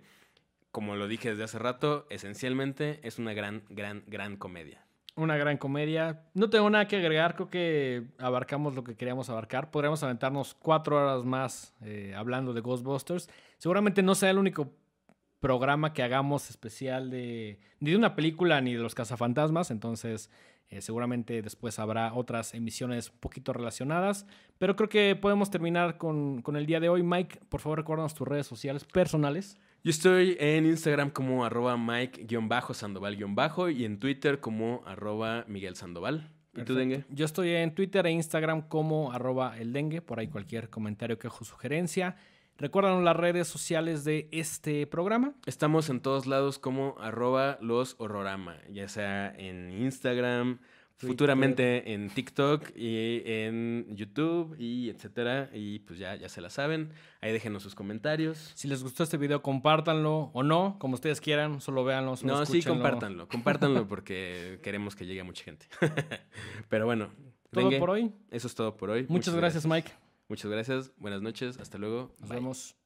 como lo dije desde hace rato, esencialmente es una gran, gran, gran comedia. Una gran comedia. No tengo nada que agregar, creo que abarcamos lo que queríamos abarcar. Podríamos aventarnos cuatro horas más eh, hablando de Ghostbusters. Seguramente no sea el único programa que hagamos especial de ni de una película ni de los cazafantasmas, entonces eh, seguramente después habrá otras emisiones un poquito relacionadas, pero creo que podemos terminar con, con el día de hoy. Mike, por favor recuérdanos tus redes sociales personales. Yo estoy en Instagram como arroba Mike-Sandoval- y en Twitter como arroba Miguel Sandoval. ¿Y tú, Dengue? Yo estoy en Twitter e Instagram como arroba el Dengue, por ahí cualquier comentario, quejo, sugerencia. Recuerdan las redes sociales de este programa. Estamos en todos lados como arroba los horrorama, ya sea en Instagram, futuramente en TikTok y en YouTube y etcétera. Y pues ya, ya se la saben. Ahí déjenos sus comentarios. Si les gustó este video, compártanlo o no, como ustedes quieran, solo véanlo. no, sí, compártanlo. Compártanlo [laughs] porque queremos que llegue a mucha gente. [laughs] Pero bueno. Todo por hoy. Eso es todo por hoy. Muchas, gracias, Mike. Muchas gracias. Buenas noches. Hasta luego. Nos vemos.